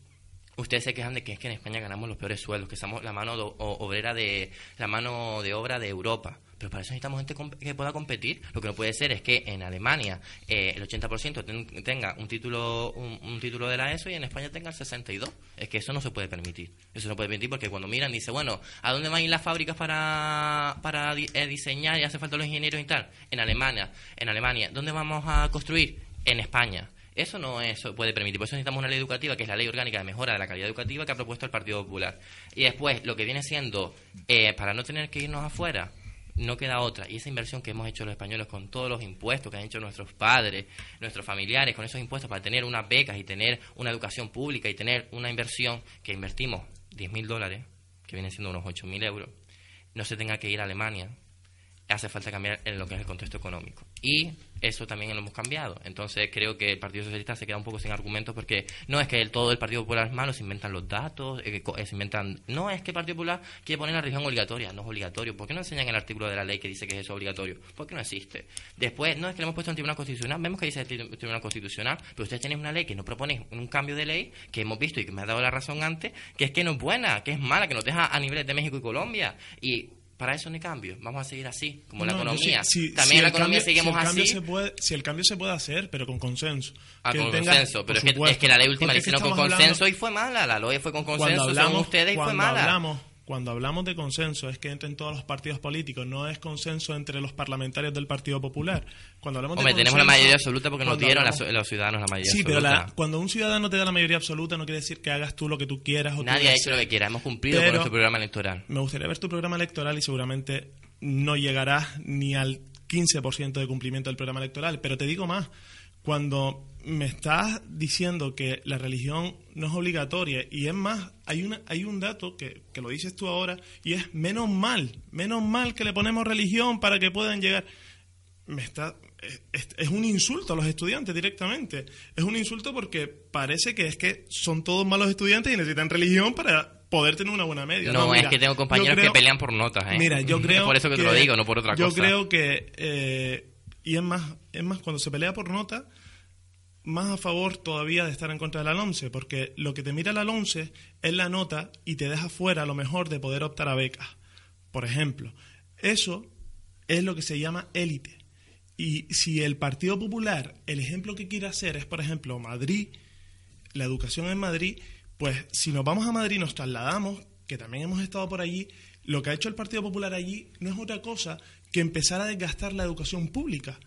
S5: ustedes se quejan de que es que en España ganamos los peores sueldos, que somos la mano obrera de la mano de obra de Europa. Pero para eso necesitamos gente que pueda competir. Lo que no puede ser es que en Alemania eh, el 80% tenga un título un, título de la ESO y en España tenga el 62. Es que eso no se puede permitir. Eso no puede permitir porque cuando miran dice, bueno, ¿a dónde van a ir las fábricas para, para eh, diseñar y hace falta los ingenieros y tal? En Alemania. En Alemania. ¿Dónde vamos a construir? En España. Eso no eso puede permitir. Por eso necesitamos una ley educativa, que es la ley orgánica de mejora de la calidad educativa que ha propuesto el Partido Popular. Y después, lo que viene siendo, eh, para no tener que irnos afuera, no queda otra. Y esa inversión que hemos hecho los españoles con todos los impuestos que han hecho nuestros padres, nuestros familiares, con esos impuestos para tener unas becas y tener una educación pública y tener una inversión que invertimos 10.000 mil dólares, que vienen siendo unos 8.000 mil euros, no se tenga que ir a Alemania. Hace falta cambiar en lo que es el contexto económico. Y eso también lo hemos cambiado. Entonces creo que el Partido Socialista se queda un poco sin argumentos porque no es que el, todo el Partido Popular es malo, se inventan los datos, eh, eh, se inventan... No es que el Partido Popular quiere poner la religión obligatoria, no es obligatorio. ¿Por qué no enseñan el artículo de la ley que dice que es eso obligatorio? ¿Por qué no existe? Después, no es que lo hemos puesto en Tribunal Constitucional, vemos que dice el Tribunal Constitucional, pero ustedes tienen una ley que no propone un cambio de ley, que hemos visto y que me ha dado la razón antes, que es que no es buena, que es mala, que nos deja a niveles de México y Colombia. Y para eso no hay cambio. Vamos a seguir así, como la economía. También en la economía seguimos así.
S6: si el cambio se puede hacer, pero con consenso.
S5: Ah, con consenso. Pero es que, la ley última la hicieron con consenso y fue mala. La ley fue con consenso, hablamos, ustedes y fue mala.
S6: Hablamos, cuando hablamos de consenso es que entren todos los partidos políticos, no es consenso entre los parlamentarios del Partido Popular. Cuando hablamos
S5: Hombre,
S6: de
S5: tenemos la mayoría absoluta porque nos dieron los ciudadanos la mayoría
S6: sí,
S5: absoluta.
S6: pero cuando un ciudadano te da la mayoría absoluta no quiere decir que hagas tú lo que tú quieras. O
S5: Nadie ha hecho lo que quiera, hemos cumplido con nuestro programa electoral.
S6: Me gustaría ver tu programa electoral y seguramente no llegarás ni al 15% de cumplimiento del programa electoral. Pero te digo más, cuando me estás diciendo que la religión no es obligatoria y es más, hay, una, hay un dato que, que lo dices tú ahora y es menos mal, menos mal que le ponemos religión para que puedan llegar. Me está, es, un insulto a los estudiantes directamente. Es un insulto porque parece que es que son todos malos estudiantes y necesitan religión para poder tener una buena media.
S5: No, es que tengo compañeros que pelean por notas. ¿eh?
S6: Mira, yo creo.
S5: por eso que, te lo digo, no por otra
S6: cosa.
S5: Yo
S6: creo que. Eh, y es más, es más, cuando se pelea por nota, más a favor todavía de estar en contra del ALONCE, porque lo que te mira el ALONCE es la nota y te deja fuera a lo mejor de poder optar a becas. Por ejemplo, eso es lo que se llama élite. Y si el Partido Popular, el ejemplo que quiere hacer es, por ejemplo, Madrid, la educación en Madrid, pues si nos vamos a Madrid, nos trasladamos, que también hemos estado por allí, lo que ha hecho el Partido Popular allí no es otra cosa que empezar a desgastar la educación pública.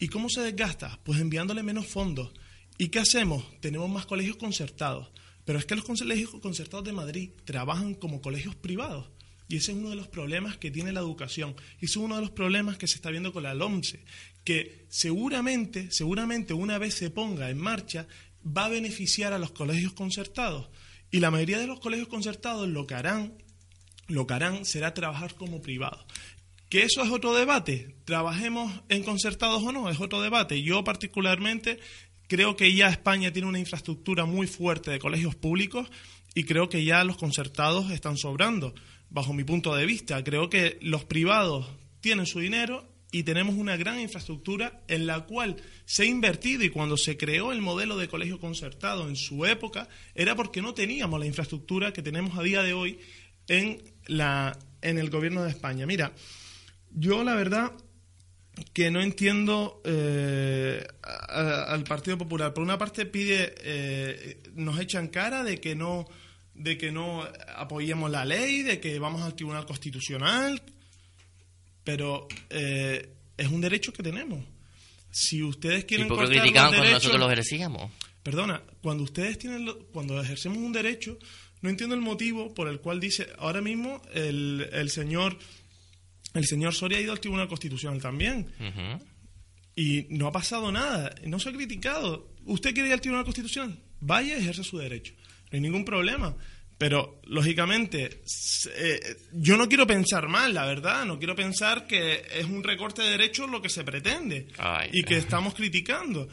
S6: ¿Y cómo se desgasta? Pues enviándole menos fondos. ¿Y qué hacemos? Tenemos más colegios concertados. Pero es que los colegios concertados de Madrid trabajan como colegios privados. Y ese es uno de los problemas que tiene la educación. Y ese es uno de los problemas que se está viendo con la LOMCE, que seguramente, seguramente una vez se ponga en marcha, va a beneficiar a los colegios concertados. Y la mayoría de los colegios concertados lo que harán, lo que harán será trabajar como privados. Que eso es otro debate. Trabajemos en concertados o no, es otro debate. Yo particularmente creo que ya España tiene una infraestructura muy fuerte de colegios públicos y creo que ya los concertados están sobrando bajo mi punto de vista. Creo que los privados tienen su dinero y tenemos una gran infraestructura en la cual se ha invertido y cuando se creó el modelo de colegio concertado en su época era porque no teníamos la infraestructura que tenemos a día de hoy en, la, en el gobierno de España. Mira, yo la verdad que no entiendo eh, al Partido Popular. Por una parte pide, eh, nos echan cara de que no de que no apoyemos la ley, de que vamos al Tribunal Constitucional, pero eh, es un derecho que tenemos. Si ustedes quieren...
S5: ¿Y por qué criticaban cuando nosotros los ejercíamos?
S6: Perdona, cuando ustedes tienen... cuando ejercemos un derecho, no entiendo el motivo por el cual dice... Ahora mismo el, el señor... El señor Soria ha ido al Tribunal Constitucional también. Y no ha pasado nada. No se ha criticado. ¿Usted quiere ir al Tribunal Constitucional? Vaya, ejerce su derecho no hay ningún problema. Pero, lógicamente, eh, yo no quiero pensar mal, la verdad. No quiero pensar que es un recorte de derechos lo que se pretende y que estamos criticando.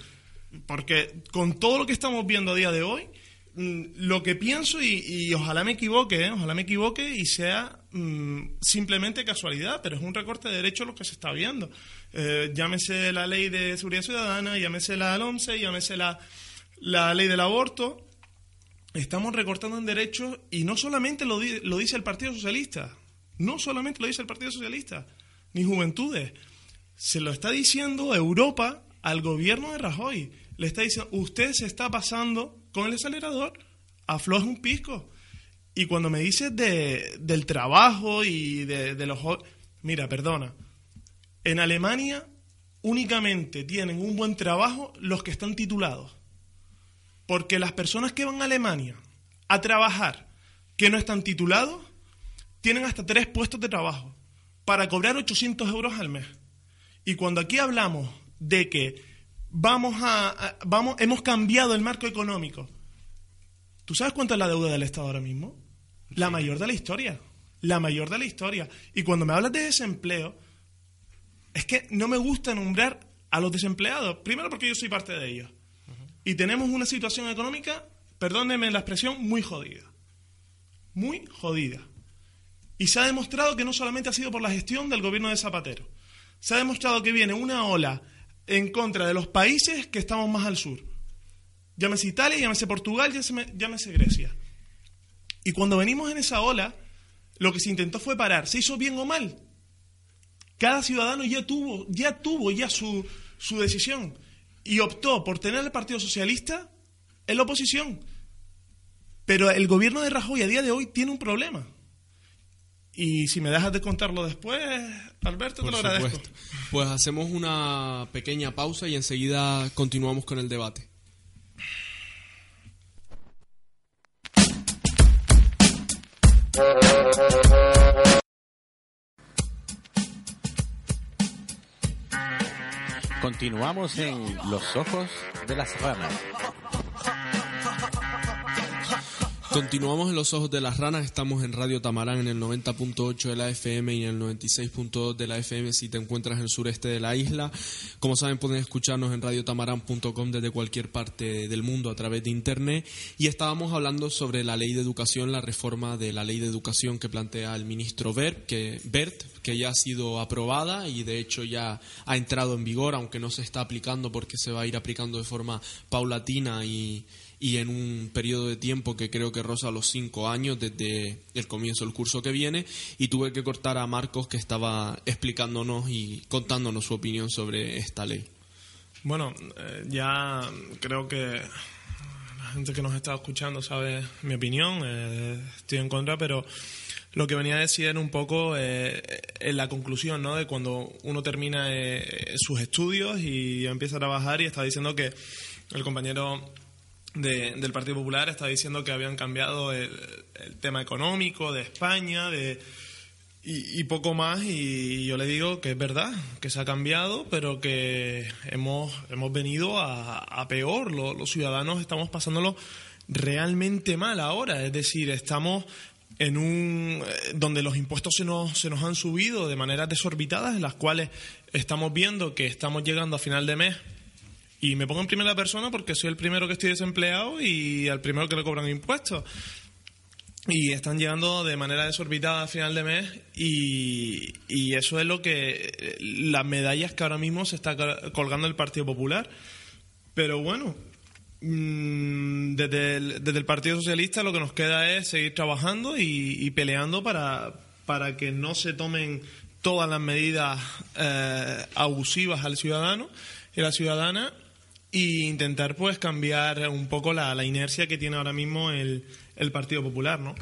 S6: Porque con todo lo que estamos viendo a día de hoy, mm, lo que pienso, y, ojalá me equivoque, ¿eh? ojalá me equivoque y sea mm, simplemente casualidad, pero es un recorte de derechos lo que se está viendo. Eh, llámese la ley de seguridad ciudadana, llámese la 11, llámese la, la ley del aborto estamos recortando en derechos y no solamente lo, dice el Partido Socialista, no solamente lo dice el Partido Socialista, ni Juventudes, se lo está diciendo Europa al gobierno de Rajoy. Le está diciendo, usted se está pasando con el acelerador, afloja un pisco. Y cuando me dices de, del trabajo y de, los... Mira, perdona, en Alemania únicamente tienen un buen trabajo los que están titulados. Porque las personas que van a Alemania a trabajar que no están titulados tienen hasta tres puestos de trabajo para cobrar 800 euros al mes. Y cuando aquí hablamos de que vamos a, vamos hemos cambiado el marco económico, ¿tú sabes cuánto es la deuda del Estado ahora mismo? La mayor de la historia. La mayor de la historia. Y cuando me hablas de desempleo, es que no me gusta nombrar a los desempleados. Primero porque yo soy parte de ellos y tenemos una situación económica, perdónenme la expresión, muy jodida. Muy jodida. Y se ha demostrado que no solamente ha sido por la gestión del gobierno de Zapatero. Se ha demostrado que viene una ola en contra de los países que estamos más al sur. Llámese Italia, llámese Portugal, llámese, Grecia. Y cuando venimos en esa ola, lo que se intentó fue parar. ¿Se hizo bien o mal? Cada ciudadano ya tuvo, ya tuvo ya su, su decisión y optó por tener al Partido Socialista en la oposición. Pero el gobierno de Rajoy a día de hoy tiene un problema. Y si me dejas de contarlo después, Alberto, te lo agradezco.
S4: Pues hacemos una pequeña pausa y enseguida continuamos con el debate.
S3: Continuamos en Los Ojos de las Ranas.
S4: Continuamos en los ojos de las ranas, estamos en Radio Tamarán en el 90.8 de la FM y en el 96.2 de la FM si te encuentras en el sureste de la isla. Como saben pueden escucharnos en radiotamarán.com desde cualquier parte del mundo a través de internet y estábamos hablando sobre la ley de educación, la reforma de la ley de educación que plantea el ministro Bert, que, Bert, que ya ha sido aprobada y de hecho ya ha entrado en vigor, aunque no se está aplicando porque se va a ir aplicando de forma paulatina y y en un periodo de tiempo que creo que roza los cinco años desde el comienzo del curso que viene y tuve que cortar a Marcos que estaba explicándonos y contándonos su opinión sobre esta ley.
S6: Bueno, eh, ya creo que la gente que nos está escuchando sabe mi opinión, eh, estoy en contra, pero lo que venía a decir era un poco eh, en la conclusión, ¿no? De cuando uno termina sus estudios y empieza a trabajar y está diciendo que el compañero del Partido Popular está diciendo que habían cambiado el, tema económico de España de, y, poco más. Y yo le digo que es verdad, que se ha cambiado, pero que hemos, hemos venido a, peor. Los, ciudadanos estamos pasándolo realmente mal ahora. Es decir, estamos en un donde los impuestos se nos, se nos han subido de maneras desorbitadas, en las cuales estamos viendo que estamos llegando a final de mes y me pongo en primera persona porque soy el primero que estoy desempleado y al primero que le cobran impuestos. Y están llegando de manera desorbitada a final de mes y, eso es lo que... las medallas que ahora mismo se está colgando el Partido Popular. Pero bueno, mm, desde el, desde el Partido Socialista lo que nos queda es seguir trabajando y, peleando para, para que no se tomen todas las medidas eh, abusivas al ciudadano y la ciudadana y intentar pues cambiar un poco la, la inercia que tiene ahora mismo el, el Partido Popular, ¿no?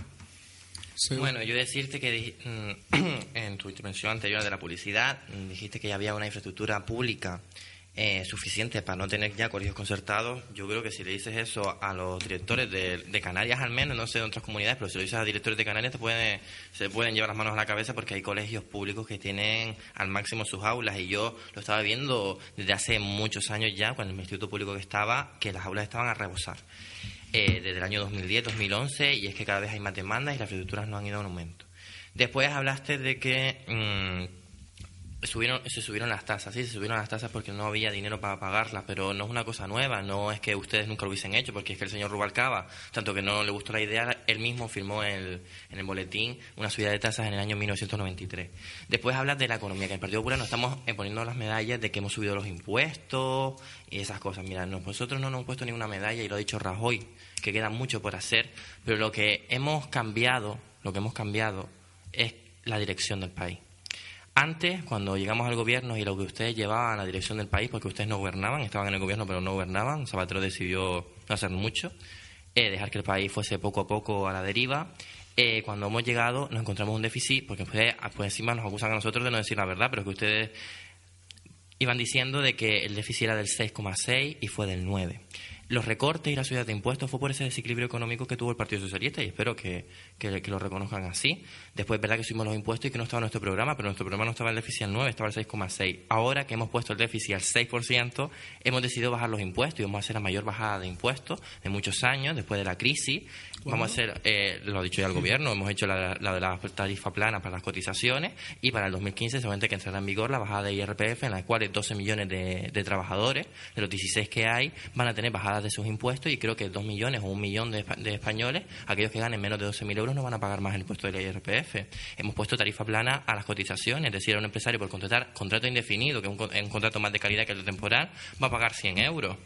S5: Bueno, yo decirte que en tu intervención anterior de la publicidad dijiste que ya había una infraestructura pública eh, suficiente para no tener ya colegios concertados, yo creo que si le dices eso a los directores de, Canarias al menos, no sé de otras comunidades, pero si lo dices a directores de Canarias te pueden, se pueden llevar las manos a la cabeza porque hay colegios públicos que tienen al máximo sus aulas y yo lo estaba viendo desde hace muchos años ya, cuando el instituto público que estaba, que las aulas estaban a rebosar. Eh, desde el año 2010, 2011, y es que cada vez hay más demandas y las infraestructuras no han ido en aumento. Después hablaste de que... Mm, subieron, se subieron las tasas, sí, se subieron las tasas porque no había dinero para pagarlas, pero no es una cosa nueva, no es que ustedes nunca lo hubiesen hecho, porque es que el señor Rubalcaba, tanto que no le gustó la idea, él mismo firmó el, en el boletín una subida de tasas en el año 1993. Después hablas de la economía, que en el Partido Popular nos estamos poniendo las medallas de que hemos subido los impuestos y esas cosas. Mira, nosotros no nos hemos puesto ninguna medalla, y lo ha dicho Rajoy, que queda mucho por hacer, pero lo que hemos cambiado, lo que hemos cambiado es la dirección del país. Antes, cuando llegamos al gobierno y lo que ustedes llevaban a la dirección del país, porque ustedes no gobernaban, estaban en el gobierno pero no gobernaban, Zapatero decidió no hacer mucho, eh, dejar que el país fuese poco a poco a la deriva. Eh, cuando hemos llegado nos encontramos un déficit, porque pues, encima nos acusan a nosotros de no decir la verdad, pero que ustedes iban diciendo de que el déficit era del 6,6 y fue del 9 los recortes y la subida de impuestos fue por ese desequilibrio económico que tuvo el Partido Socialista y espero que, lo reconozcan así. Después es verdad que subimos los impuestos y que no estaba en nuestro programa, pero nuestro programa no estaba el déficit al 9, estaba al 6,6. Ahora que hemos puesto el déficit al 6%, hemos decidido bajar los impuestos y vamos a hacer la mayor bajada de impuestos de muchos años después de la crisis. Vamos a hacer, eh, lo ha dicho ya el gobierno, hemos hecho la, de la tarifa plana para las cotizaciones y para el 2015 seguramente que entrará en vigor la bajada de IRPF en la cual 12 millones de, de trabajadores, de los 16 que hay, van a tener bajadas de sus impuestos y creo que dos millones o un millón de, españoles, aquellos que ganen menos de 12.000 euros, no van a pagar más el impuesto de la IRPF. Hemos puesto tarifa plana a las cotizaciones, es decir, a un empresario por contratar contrato indefinido, que es un, contrato más de calidad que el temporal, va a pagar 100 euros.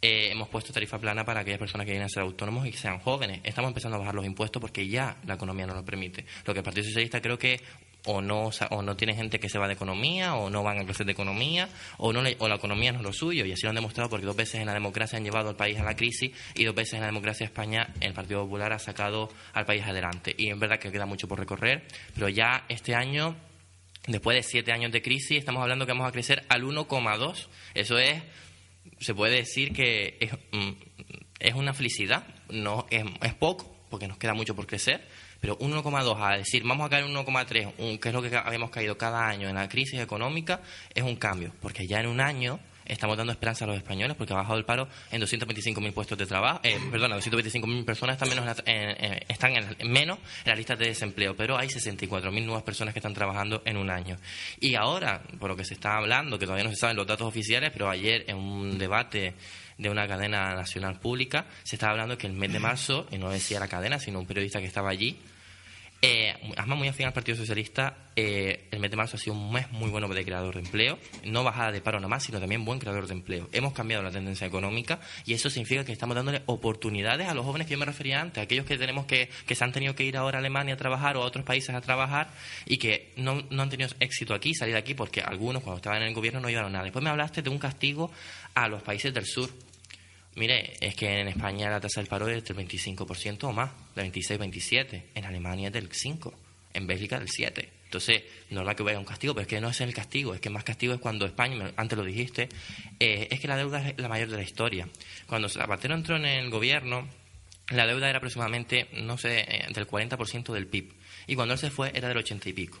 S5: Eh, hemos puesto tarifa plana para aquellas personas que vienen a ser autónomos y que sean jóvenes. Estamos empezando a bajar los impuestos porque ya la economía no lo permite. Lo que el Partido Socialista creo que o no, o no tiene gente que se va de economía, o no van a clases de economía, o, no o la economía no es lo suyo. Y así lo han demostrado porque dos veces en la democracia han llevado al país a la crisis y dos veces en la democracia de España el Partido Popular ha sacado al país adelante. Y es verdad que queda mucho por recorrer, pero ya este año, después de siete años de crisis, estamos hablando que vamos a crecer al 1,2. Eso es, se puede decir que es, mm, una felicidad, no es poco, porque nos queda mucho por crecer pero 1,2 a decir, vamos a caer 1,3, que es lo que habíamos caído cada año en la crisis económica, es un cambio, porque ya en un año estamos dando esperanza a los españoles porque ha bajado el paro en 225.000 puestos de trabajo, eh, perdona, 225.000 personas están menos, en, están en, menos en las listas de desempleo, pero hay 64.000 nuevas personas que están trabajando en un año. Y ahora, por lo que se está hablando, que todavía no se saben los datos oficiales, pero ayer en un debate de una cadena nacional pública se estaba hablando que el mes de marzo, y no decía la cadena, sino un periodista que estaba allí, eh, además, muy afín al Partido Socialista, eh, el mes de marzo ha sido un mes muy bueno de creador de empleo, no bajada de paro nada más, sino también buen creador de empleo. Hemos cambiado la tendencia económica y eso significa que estamos dándole oportunidades a los jóvenes que yo me refería antes, aquellos que tenemos que, que se han tenido que ir ahora a Alemania a trabajar o a otros países a trabajar y que no, no han tenido éxito aquí, salir de aquí, porque algunos cuando estaban en el gobierno no llevaron nada. Después me hablaste de un castigo a los países del sur Mire, es que en España la tasa del paro es del 25% o más, del 26-27. En Alemania es del 5%, en Bélgica del 7%. Entonces, no es la que vaya un castigo, pero es que no es el castigo, es que más castigo es cuando España, antes lo dijiste, eh, es que la deuda es la mayor de la historia. Cuando Zapatero entró en el gobierno, la deuda era aproximadamente, no sé, eh, del 40% del PIB. Y cuando él se fue era del 80 y pico.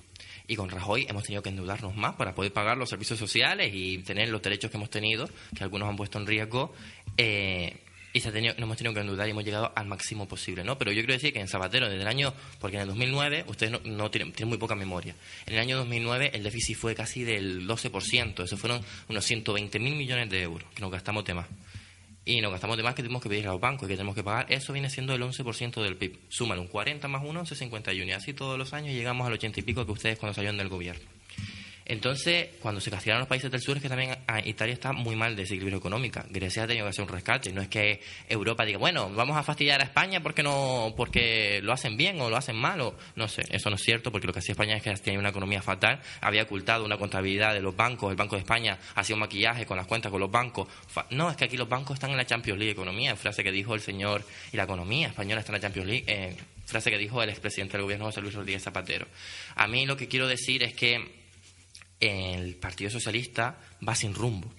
S5: Y con Rajoy hemos tenido que endeudarnos más para poder pagar los servicios sociales y tener los derechos que hemos tenido, que algunos han puesto en riesgo, eh, y se ha tenido, nos hemos tenido que endeudar y hemos llegado al máximo posible, ¿no? Pero yo quiero decir que en Zapatero, desde el año, porque en el 2009, ustedes no, tienen, tienen, muy poca memoria, en el año 2009 el déficit fue casi del 12%, eso fueron unos 120.000 millones de euros que nos gastamos de más. Y nos gastamos de más que tenemos que pedir a los bancos y que tenemos que pagar, eso viene siendo el 11% del PIB. Suman un 40 más 1, 51, y así todos los años llegamos al 80 y pico que ustedes cuando salieron del gobierno. Entonces, cuando se castigaron los países del sur, es que también Italia está muy mal de desequilibrio económico. Grecia ha tenido que hacer un rescate. No es que Europa diga, bueno, vamos a fastidiar a España porque no porque lo hacen bien o lo hacen mal. O, no sé, eso no es cierto, porque lo que hacía España es que tenía una economía fatal, había ocultado una contabilidad de los bancos. El Banco de España hacía un maquillaje con las cuentas con los bancos. No, es que aquí los bancos están en la Champions League Economía, frase que dijo el señor, y la economía española está en la Champions League. Eh, frase que dijo el expresidente del gobierno José Luis Rodríguez Zapatero. A mí lo que quiero decir es que el Partido Socialista va sin rumbo.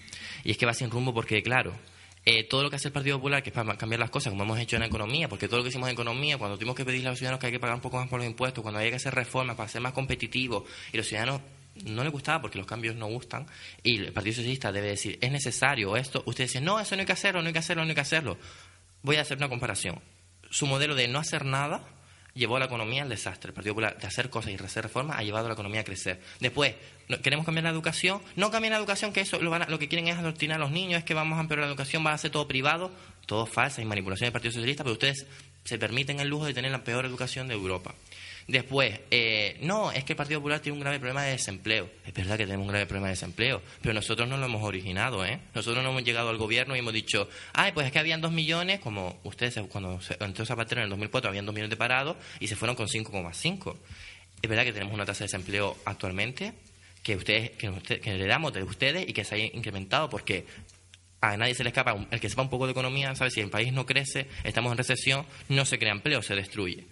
S5: Y es que va sin rumbo porque, claro, eh, todo lo que hace el Partido Popular, que es para cambiar las cosas, como hemos hecho en la economía, porque todo lo que hicimos en economía, cuando tuvimos que pedirle a los ciudadanos que hay que pagar un poco más por los impuestos, cuando hay que hacer reformas para ser más competitivos, y los ciudadanos no les gustaba porque los cambios no gustan, y el Partido Socialista debe decir, es necesario esto, ustedes dicen, no, eso no hay que hacerlo, no hay que hacerlo, no hay que hacerlo. Voy a hacer una comparación. Su modelo de no hacer nada llevó a la economía al desastre. El Partido Popular, de hacer cosas y hacer reformas, ha llevado a la economía a crecer. Después, ¿queremos cambiar la educación? No cambiar la educación, que eso lo, lo que quieren es adoctrinar a los niños, es que vamos a empeorar la educación, va a ser todo privado, todo falsa y manipulación del Partido Socialista, pero ustedes se permiten el lujo de tener la peor educación de Europa. Después, eh, no, es que el Partido Popular tiene un grave problema de desempleo. Es verdad que tenemos un grave problema de desempleo, pero nosotros no lo hemos originado, ¿eh? Nosotros no hemos llegado al gobierno y hemos dicho, ay, pues es que habían dos millones, como ustedes, cuando entró Zapatero en el 2004, habían dos millones de parados y se fueron con 5,5. Es verdad que tenemos una tasa de desempleo actualmente que ustedes que, que heredamos de ustedes y que se ha incrementado porque a nadie se le escapa, el que sepa un poco de economía sabe si el país no crece, estamos en recesión, no se crea empleo, se destruye.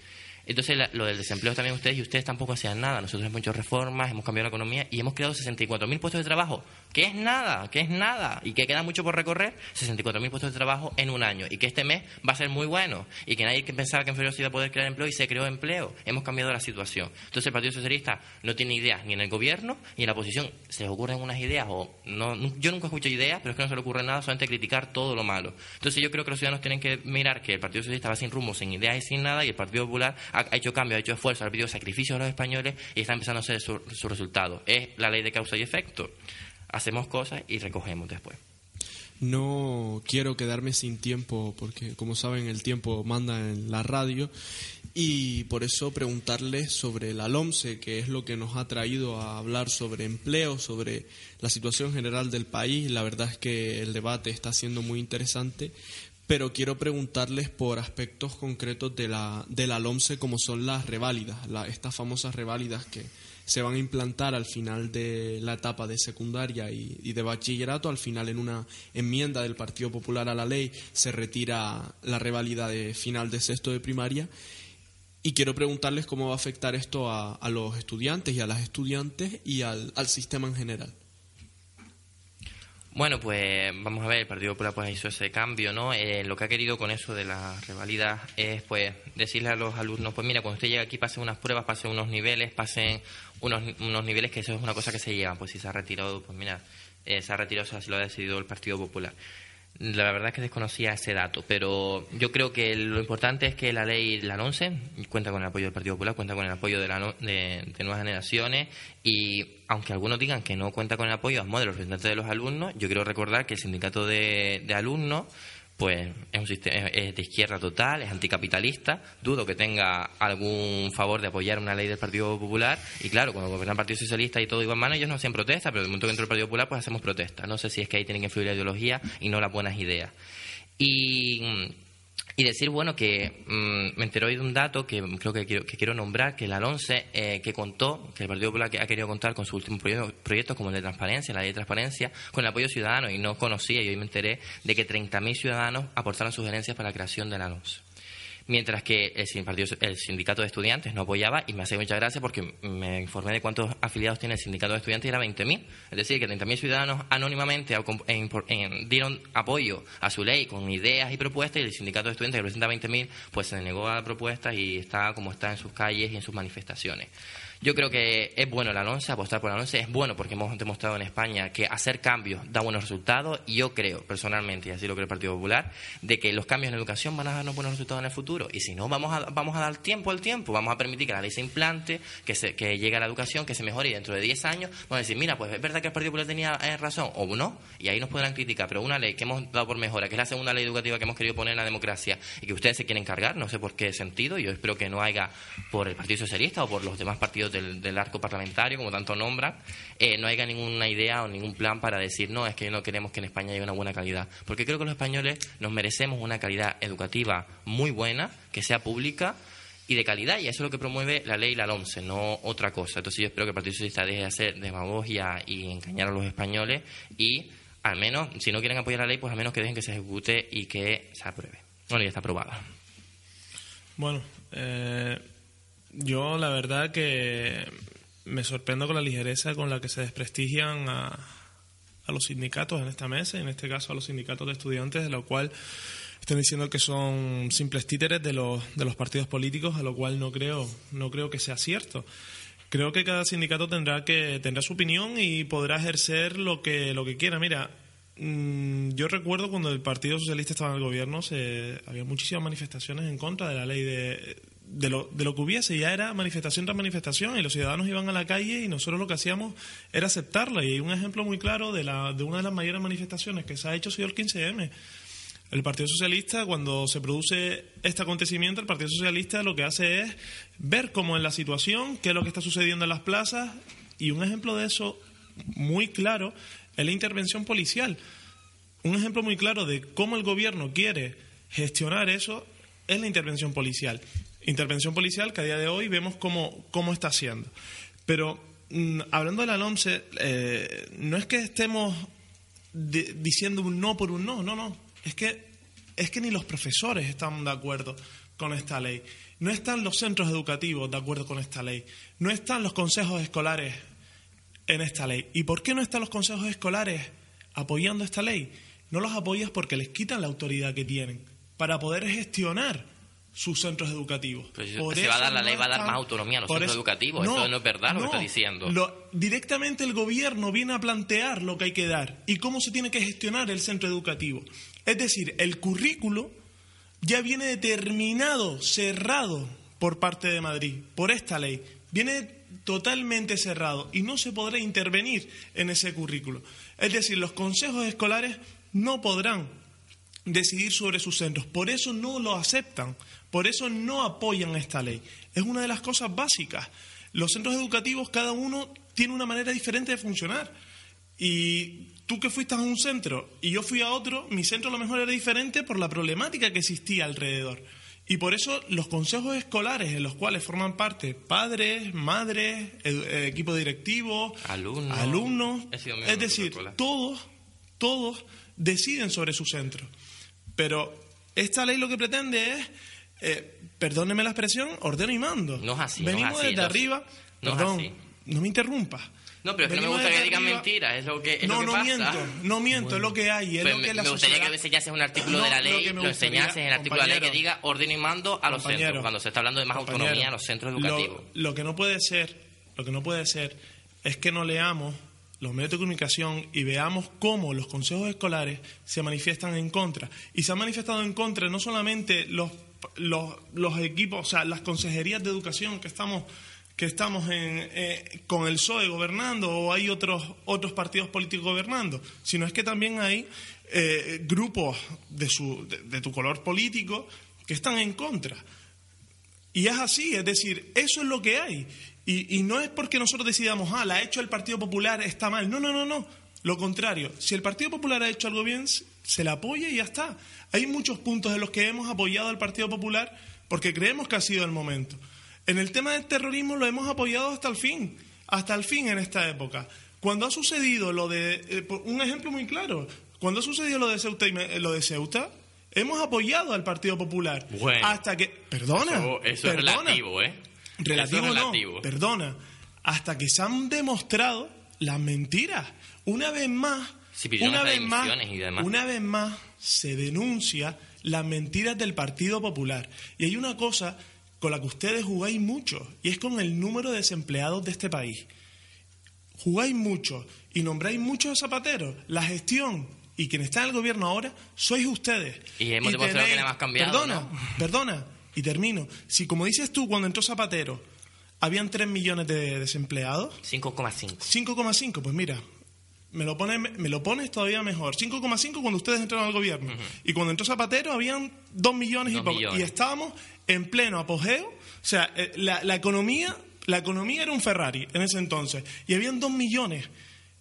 S5: Entonces, lo del desempleo también ustedes y ustedes tampoco hacían nada. Nosotros hemos hecho reformas, hemos cambiado la economía y hemos creado 64.000 puestos de trabajo. ¿Qué es nada? ¿Qué es nada? Y que queda mucho por recorrer, 64.000 puestos de trabajo en un año. Y que este mes va a ser muy bueno. Y que nadie pensaba que en febrero se iba a poder crear empleo y se creó empleo. Hemos cambiado la situación. Entonces, el Partido Socialista no tiene ideas ni en el gobierno ni en la oposición. Se les ocurren unas ideas o no. Yo nunca escucho ideas, pero es que no se le ocurre nada, solamente criticar todo lo malo. Entonces, yo creo que los ciudadanos tienen que mirar que el Partido Socialista va sin rumbo, sin ideas y sin nada, y el Partido Popular ha hecho cambio, ha hecho esfuerzo, ha pedido sacrificios a los españoles y está empezando a hacer su, su resultado. Es la ley de causa y efecto. Hacemos cosas y recogemos después.
S4: No quiero quedarme sin tiempo porque, como saben, el tiempo manda en la radio y por eso preguntarles sobre la LOMSE, que es lo que nos ha traído a hablar sobre empleo, sobre la situación general del país. La verdad es que el debate está siendo muy interesante, pero quiero preguntarles por aspectos concretos de la, de la LOMSE, como son las reválidas, estas famosas reválidas que se van a implantar al final de la etapa de secundaria y, de bachillerato. Al final, en una enmienda del Partido Popular a la ley, se retira la reválida de final de sexto de primaria. Y quiero preguntarles cómo va a afectar esto a, los estudiantes y a las estudiantes y al sistema en general.
S5: Bueno, pues vamos a ver, el Partido Popular pues hizo ese cambio, ¿no? Eh, lo que ha querido con eso de la rivalidad es pues decirle a los alumnos, pues mira, cuando usted llega aquí pasen unas pruebas, pasen unos niveles, pasen unos, unos niveles que eso es una cosa que se lleva, pues si se ha retirado, pues mira, eh, se ha retirado, así lo ha decidido el Partido Popular. La verdad es que desconocía ese dato, pero yo creo que lo importante es que la ley, la 11, cuenta con el apoyo del Partido Popular, cuenta con el apoyo de, la de, nuevas generaciones y aunque algunos digan que no cuenta con el apoyo de los representantes de los alumnos, yo quiero recordar que el sindicato de, de alumnos pues es un sistema de izquierda total, es anticapitalista, dudo que tenga algún favor de apoyar una ley del Partido Popular y claro, cuando gobierna el Partido Socialista y todo iba en mano, ellos no hacían protesta, pero de momento que entró el Partido Popular pues hacemos protesta. No sé si es que ahí tienen que influir la ideología y no las buenas ideas. Y y decir, bueno, que mm, me enteré hoy de un dato que creo que quiero, que quiero nombrar, que la LONCE, eh, que contó, que el Partido Popular ha querido contar con sus últimos proyectos, como el de transparencia, la ley de transparencia, con el apoyo ciudadano, y no conocía, y hoy me enteré de que 30.000 ciudadanos aportaron sugerencias para la creación de la LONCE mientras que el, sindicato de estudiantes no apoyaba y me hace mucha gracia porque me informé de cuántos afiliados tiene el sindicato de estudiantes y era 20.000. Es decir, que 30.000 ciudadanos anónimamente dieron apoyo a su ley con ideas y propuestas y el sindicato de estudiantes que representa 20.000 pues se negó a la propuesta y está como está en sus calles y en sus manifestaciones. Yo creo que es bueno el ANONCE, apostar por el ANONCE es bueno porque hemos demostrado en España que hacer cambios da buenos resultados y yo creo personalmente, y así lo cree el Partido Popular, de que los cambios en educación van a darnos buenos resultados en el futuro. Y si no, vamos a, vamos a dar tiempo al tiempo, vamos a permitir que la ley se implante, que, se, que llegue a la educación, que se mejore y dentro de 10 años vamos a decir, mira, pues es verdad que el Partido Popular tenía eh, razón o no, y ahí nos podrán criticar, pero una ley que hemos dado por mejora, que es la segunda ley educativa que hemos querido poner en la democracia y que ustedes se quieren cargar, no sé por qué sentido, yo espero que no haya por el Partido Socialista o por los demás partidos del, arco parlamentario, como tanto nombran, eh, no haya ninguna idea o ningún plan para decir, no, es que no queremos que en España haya una buena calidad. Porque creo que los españoles nos merecemos una calidad educativa muy buena, que sea pública y de calidad, y eso es lo que promueve la ley la LOMCE, no otra cosa. Entonces yo espero que el Partido Socialista deje de hacer demagogia y engañar a los españoles y al menos, si no quieren apoyar la ley, pues al menos que dejen que se ejecute y que se apruebe. Bueno, ya está aprobada.
S6: Bueno, eh, yo la verdad que me sorprendo con la ligereza con la que se desprestigian a, los sindicatos en esta mesa, en este caso a los sindicatos de estudiantes, de lo cual están diciendo que son simples títeres de los, de los partidos políticos, a lo cual no creo, no creo que sea cierto. Creo que cada sindicato tendrá que tendrá su opinión y podrá ejercer lo que lo que quiera. Mira, mm, yo recuerdo cuando el Partido Socialista estaba en el gobierno, se, había muchísimas manifestaciones en contra de la ley de, de lo, de lo que hubiese, ya era manifestación tras manifestación y los ciudadanos iban a la calle y nosotros lo que hacíamos era aceptarla. Y hay un ejemplo muy claro de, la, de una de las mayores manifestaciones que se ha hecho ha sido el 15M. El Partido Socialista, cuando se produce este acontecimiento, el Partido Socialista lo que hace es ver cómo es la situación, qué es lo que está sucediendo en las plazas y un ejemplo de eso muy claro es la intervención policial. Un ejemplo muy claro de cómo el gobierno quiere gestionar eso es la intervención policial intervención policial que a día de hoy vemos cómo, cómo está haciendo. Pero mm, hablando de la LOMCE, eh, no es que estemos diciendo un no por un no, no, no. Es que, es que ni los profesores están de acuerdo con esta ley. No están los centros educativos de acuerdo con esta ley. No están los consejos escolares en esta ley. ¿Y por qué no están los consejos escolares apoyando esta ley? No los apoyas porque les quitan la autoridad que tienen para poder gestionar sus centros educativos.
S5: se va a dar, la ley va a dar más autonomía a los centros educativos. No, no es verdad lo que está diciendo.
S6: directamente el gobierno viene a plantear lo que hay que dar y cómo se tiene que gestionar el centro educativo. Es decir, el currículo ya viene determinado, cerrado por parte de Madrid, por esta ley. Viene totalmente cerrado y no se podrá intervenir en ese currículo. Es decir, los consejos escolares no podrán decidir sobre sus centros. Por eso no lo aceptan, por eso no apoyan esta ley. Es una de las cosas básicas. Los centros educativos, cada uno tiene una manera diferente de funcionar. Y tú que fuiste a un centro y yo fui a otro, mi centro a lo mejor era diferente por la problemática que existía alrededor. Y por eso los consejos escolares en los cuales forman parte padres, madres, equipo directivo, alumnos, alumnos es decir, todos, todos deciden sobre su centro. Pero esta ley lo que pretende es, eh, perdóneme la expresión, ordeno y mando.
S5: No es así.
S6: Venimos desde arriba. No perdón, no me interrumpas.
S5: No, pero es que no me gusta que digan mentiras, es lo que, es
S6: no,
S5: lo que
S6: no
S5: pasa.
S6: miento, no miento, es lo que hay, es
S5: pues
S6: lo que
S5: me, me gustaría que enseñases un artículo de la ley, lo, lo enseñases en el artículo de la ley que diga ordeno y mando a los centros, cuando se está hablando de más autonomía a los centros educativos.
S6: Lo, lo que no puede ser, lo que no puede ser es que no leamos los medios de comunicación y veamos cómo los consejos escolares se manifiestan en contra. Y se han manifestado en contra no solamente los, los, los equipos, o sea, las consejerías de educación que estamos que estamos en, eh, con el PSOE gobernando o hay otros, otros partidos políticos gobernando, sino es que también hay eh, grupos de, su, de, tu color político que están en contra. Y es así, es decir, eso es lo que hay. Y, y, no es porque nosotros decidamos, ah, la ha hecho el Partido Popular, está mal. No, no, no, no. Lo contrario, si el Partido Popular ha hecho algo bien, se le apoya y ya está. Hay muchos puntos en los que hemos apoyado al Partido Popular porque creemos que ha sido el momento. En el tema del terrorismo lo hemos apoyado hasta el fin, hasta el fin en esta época. Cuando ha sucedido lo de, eh, un ejemplo muy claro, cuando ha sucedido lo de Ceuta, y lo de Ceuta hemos apoyado al Partido Popular. hasta que, perdona,
S5: eso, es relativo, ¿eh?
S6: Relativo, no, perdona, hasta que se han demostrado las mentiras. Una vez más, una vez más, una vez más se denuncia las mentiras del Partido Popular. Y hay una cosa con la que ustedes jugáis mucho, y es con el número de desempleados de este país. Jugáis mucho y nombráis muchos zapateros. La gestión y quien está en el gobierno ahora sois ustedes.
S5: Y hemos demostrado que nada más cambiado.
S6: Perdona, perdona, y termino. Si, como dices tú, cuando entró Zapatero, habían 3 millones de desempleados.
S5: 5,5.
S6: 5,5, pues mira, me lo, pone, me lo pones todavía mejor. 5,5 cuando ustedes entraron al gobierno. Y cuando entró Zapatero habían 2 millones y poco. Y estábamos en pleno apogeo. O sea, eh, la, la, economía, la economía era un Ferrari en ese entonces. Y habían 2 millones.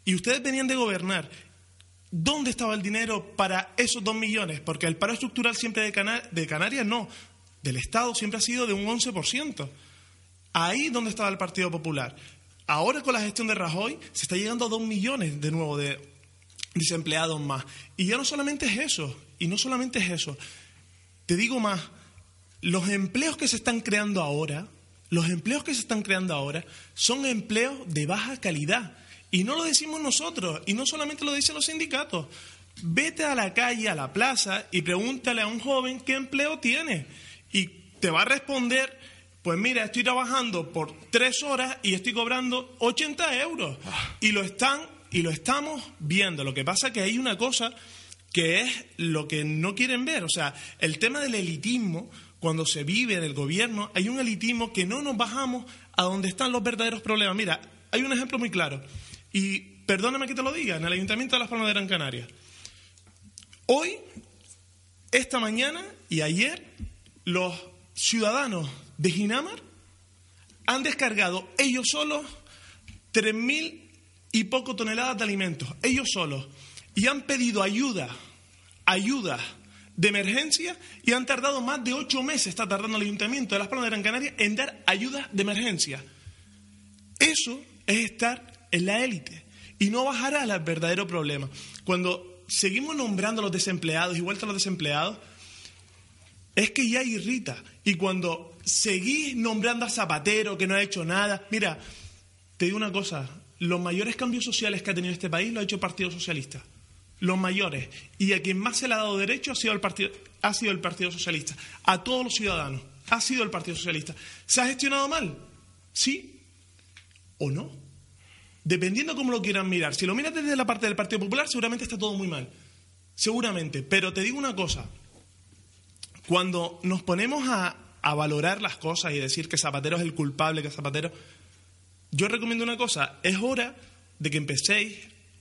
S6: Y ustedes venían de gobernar. ¿Dónde estaba el dinero para esos 2 millones? Porque el paro estructural siempre de, de Canarias no. Del Estado siempre ha sido de un 11%. Ahí donde estaba el Partido Popular. Ahora con la gestión de Rajoy se está llegando a dos millones de nuevo de desempleados más. Y ya no solamente es eso, y no solamente es eso. Te digo más, los empleos que se están creando ahora, los empleos que se están creando ahora son empleos de baja calidad. Y no lo decimos nosotros, y no solamente lo dicen los sindicatos. Vete a la calle, a la plaza, y pregúntale a un joven qué empleo tiene. Y te va a responder pues mira, estoy trabajando por tres horas y estoy cobrando 80 euros. Y lo están y lo estamos viendo. Lo que pasa es que hay una cosa que es lo que no quieren ver. O sea, el tema del elitismo, cuando se vive en el gobierno, hay un elitismo que no nos bajamos a donde están los verdaderos problemas. Mira, hay un ejemplo muy claro. Y perdóname que te lo diga, en el Ayuntamiento de Las Palmas de Gran Canaria. Hoy, esta mañana y ayer, los ciudadanos de Ginamar han descargado ellos solos tres mil y poco toneladas de alimentos, ellos solos, y han pedido ayuda, ayuda de emergencia y han tardado más de ocho meses, está tardando el Ayuntamiento de Las Palmas de Gran Canaria en dar ayuda de emergencia. Eso es estar en la élite y no bajará al verdadero problema. Cuando seguimos nombrando a los desempleados y vuelta a los desempleados, es que ya irrita. Y cuando seguís nombrando a Zapatero, que no ha hecho nada. Mira, te digo una cosa, los mayores cambios sociales que ha tenido este país lo ha hecho el Partido Socialista. Los mayores. Y a quien más se le ha dado derecho ha sido el Partido, ha sido el partido Socialista. A todos los ciudadanos. Ha sido el Partido Socialista. ¿Se ha gestionado mal? ¿Sí o no? Dependiendo cómo lo quieran mirar. Si lo miras desde la parte del Partido Popular, seguramente está todo muy mal. Seguramente. Pero te digo una cosa. Cuando nos ponemos a a valorar las cosas y decir que Zapatero es el culpable, que Zapatero... Yo recomiendo una cosa, es hora de que empecéis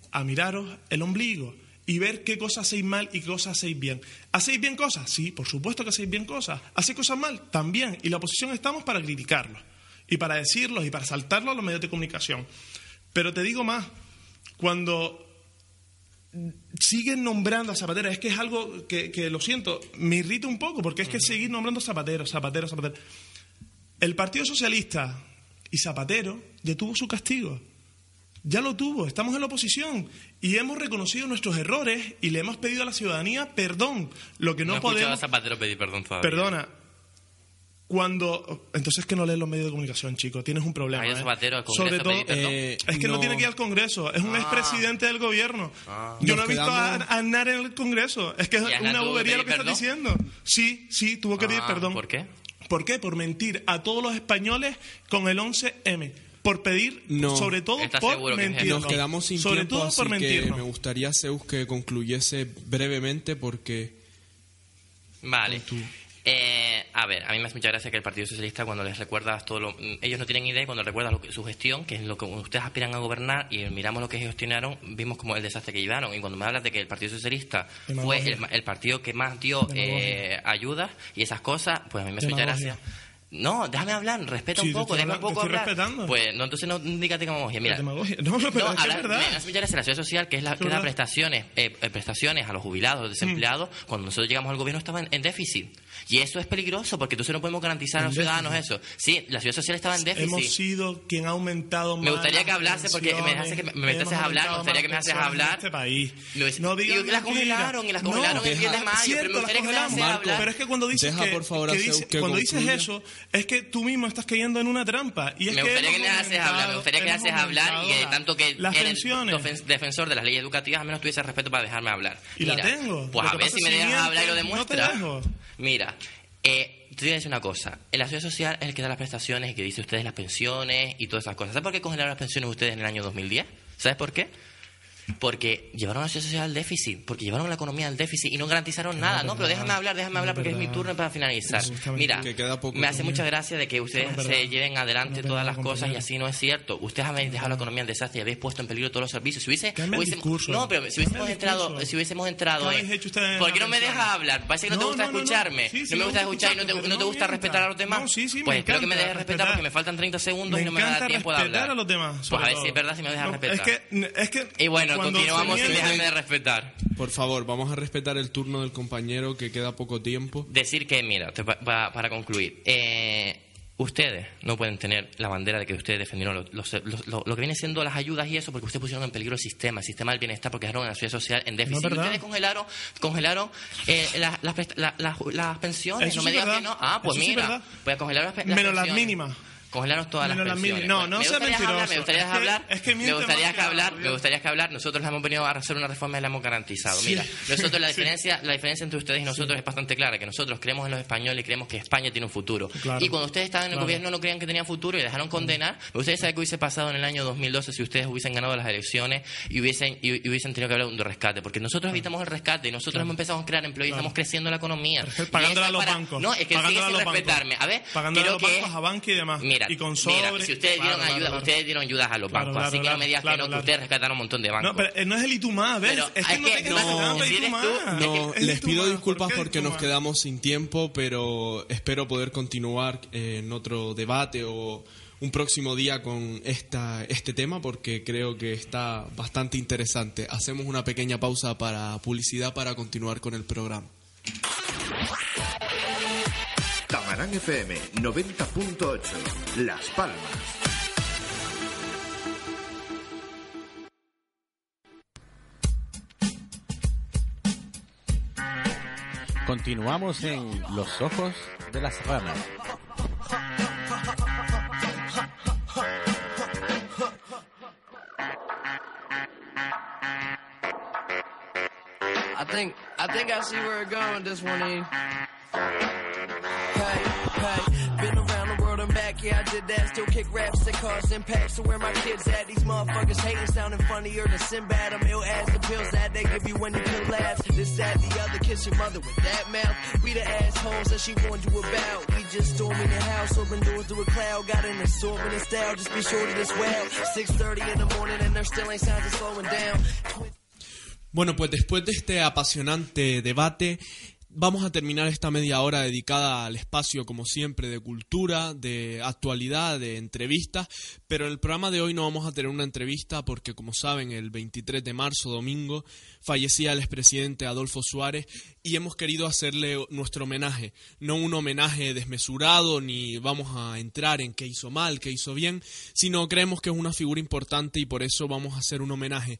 S6: a miraros el ombligo y ver qué cosas hacéis mal y qué cosas hacéis bien. ¿Hacéis bien cosas? Sí, por supuesto que hacéis bien cosas. ¿Hacéis cosas mal? También. Y la oposición estamos para criticarlos y para decirlos y para saltarlos a los medios de comunicación. Pero te digo más, cuando siguen nombrando a Zapatero. Es que es algo que, lo siento, me irrita un poco, porque es que seguir nombrando a Zapatero, Zapatero, Zapatero. El Partido Socialista y Zapatero ya tuvo su castigo. Ya lo tuvo, estamos en la oposición y hemos reconocido nuestros errores y le hemos pedido a la ciudadanía perdón. Lo que no, podemos.
S5: A Zapatero pedir perdón
S6: Perdona, cuando entonces que no lees los medios de comunicación, chico, tienes un problema. ¿eh? Sobre todo, eh, es que no. tiene que ir al Congreso, es un ah. expresidente del gobierno. Ah. Yo no he visto a, Aznar en el Congreso, es que es una bobería lo que estás diciendo. Sí, sí, tuvo que pedir ah, perdón.
S5: ¿Por qué?
S6: ¿Por qué? Por mentir a todos los españoles con el 11M. por pedir, sobre todo por mentir.
S4: Nos quedamos sin sobre tiempo, todo así por que me gustaría, Zeus, que concluyese brevemente porque...
S5: Vale. Eh, a ver, a mí me hace mucha gracia que el Partido Socialista, cuando les recuerdas todo lo. Ellos no tienen idea y cuando recuerdas su gestión, que es lo que ustedes aspiran a gobernar, y miramos lo que gestionaron, vimos como el desastre que llevaron. Y cuando me hablas de que el Partido Socialista fue el, partido que más dio eh, ayudas y esas cosas, pues a mí me hace mucha gracia. No, déjame hablar, respeta un poco, déjame un poco hablar. Respetando. Pues no, entonces no digas demagogia. Mira,
S6: demagogia. No, no, pero no, es, verdad. Me
S5: hace la ciudad social, que es la que da prestaciones, eh, prestaciones a los jubilados, a los desempleados, mm. cuando nosotros llegamos al gobierno estaban en déficit. Y eso es peligroso porque entonces no podemos garantizar a los ciudadanos eso. Sí, la ciudad social estaba en déficit.
S6: Hemos sido quien ha aumentado más.
S5: Me gustaría que hablase porque me, hace que me metes a hablar. Me gustaría que me haces hablar.
S6: Este país.
S5: No y las congelaron y las congelaron no, el 10 de mayo. Pero me gustaría que me haces hablar.
S6: Pero es que cuando dices, que cuando dices eso, es que tú mismo estás cayendo en una trampa. Y es
S5: me gustaría que,
S6: me
S5: haces hablar. Me gustaría que me haces hablar y que tanto que eres defensor de las leyes educativas, al menos tuviese respeto para dejarme hablar.
S6: Y la tengo.
S5: Pues a ver si me dejas hablar y lo demuestras. Mira, eh, te voy a decir una cosa. La ciudad social es el que da las prestaciones y que dice ustedes las pensiones y todas esas cosas. ¿Sabes por qué congelaron las pensiones ustedes en el año 2010? ¿Sabes por qué? Porque llevaron a la sociedad al déficit, porque llevaron la economía al déficit y no garantizaron nada. No, pero déjame hablar, déjame hablar porque es mi turno para finalizar. Mira, me hace mucha gracia de que ustedes se lleven adelante todas las cosas y así no es cierto. Ustedes habéis dejado la economía en desastre y habéis puesto en peligro todos los servicios. Si hubiese, no, pero si hubiésemos entrado, si hubiésemos entrado, ¿por qué no me dejas hablar? Parece que no te gusta escucharme. No me gusta escuchar y no te gusta respetar a los demás. Pues espero que me dejes respetar porque me faltan 30 segundos y no me da tiempo de hablar. Pues a ver si es verdad si me dejas respetar. Es que y bueno, continuamos sin dejarme de respetar.
S4: Por favor, vamos a respetar el turno del compañero que queda poco tiempo.
S5: Decir que, mira, para concluir, eh, ustedes no pueden tener la bandera de que ustedes defendieron lo, que viene siendo las ayudas y eso porque ustedes pusieron en peligro el sistema, el sistema del bienestar porque dejaron a la sociedad social en déficit. y ustedes congelaron, congelaron eh, las, pensiones. no me digas que no. Ah, pues mira, voy a congelar las, pensiones.
S6: Menos las mínimas
S5: congelaron todas las pensiones.
S6: No, no me
S5: me gustaría hablar, me gustaría que hablar, me gustaría que hablar. Nosotros hemos venido a hacer una reforma y la hemos garantizado. Mira, nosotros la diferencia, la diferencia entre ustedes y nosotros es bastante clara, que nosotros creemos en los españoles y creemos que España tiene un futuro. Y cuando ustedes estaban en el gobierno no creían que tenía futuro y dejaron condenar. Ustedes saben qué hubiese pasado en el año 2012 si ustedes hubiesen ganado las elecciones y hubiesen y, hubiesen tenido que hablar de un rescate, porque nosotros evitamos el rescate y nosotros hemos empezado a crear empleo y estamos creciendo la economía.
S6: Pagándole a los bancos.
S5: No, es que sigue sin respetarme. A ver,
S6: pagándole a los bancos, a banco y demás.
S5: Mira,
S6: y con
S5: si ustedes dieron ayuda, ustedes dieron ayudas a los bancos, así que no me digas que no, que ustedes rescataron un montón de bancos.
S6: No, pero eh, no es el Itumá, ¿ves? es que, no,
S4: no, les pido disculpas porque nos quedamos sin tiempo, pero espero poder continuar en otro debate o un próximo día con esta, este tema porque creo que está bastante interesante. Hacemos una pequeña pausa para publicidad para continuar con el programa.
S7: Tamarán FM 90.8, Las Palmas.
S3: Continuamos en Los Ojos de las Ranas. I think I think I see where it going this one. Been around the world and back, yeah, I did that. Still kick raps that cause impact. So where my kids at? These motherfuckers hating, sounding funnier than Sinbad. I'm ill as the pills that they give you when you can laugh. This, that, the other, kiss your mother with that mouth. We the assholes that she warned you about. We just storming the house, open doors through a cloud. Got an assortment of style, just be sure to this well. 6.30 in the morning and there still ain't signs of slowing down.
S4: Bueno, pues después de este apasionante debate, Vamos a terminar esta media hora dedicada al espacio, como siempre, de cultura, de actualidad, de entrevistas, pero en el programa de hoy no vamos a tener una entrevista porque, como saben, el 23 de marzo, domingo, fallecía el expresidente Adolfo Suárez y hemos querido hacerle nuestro homenaje. No un homenaje desmesurado ni vamos a entrar en qué hizo mal, qué hizo bien, sino creemos que es una figura importante y por eso vamos a hacer un homenaje.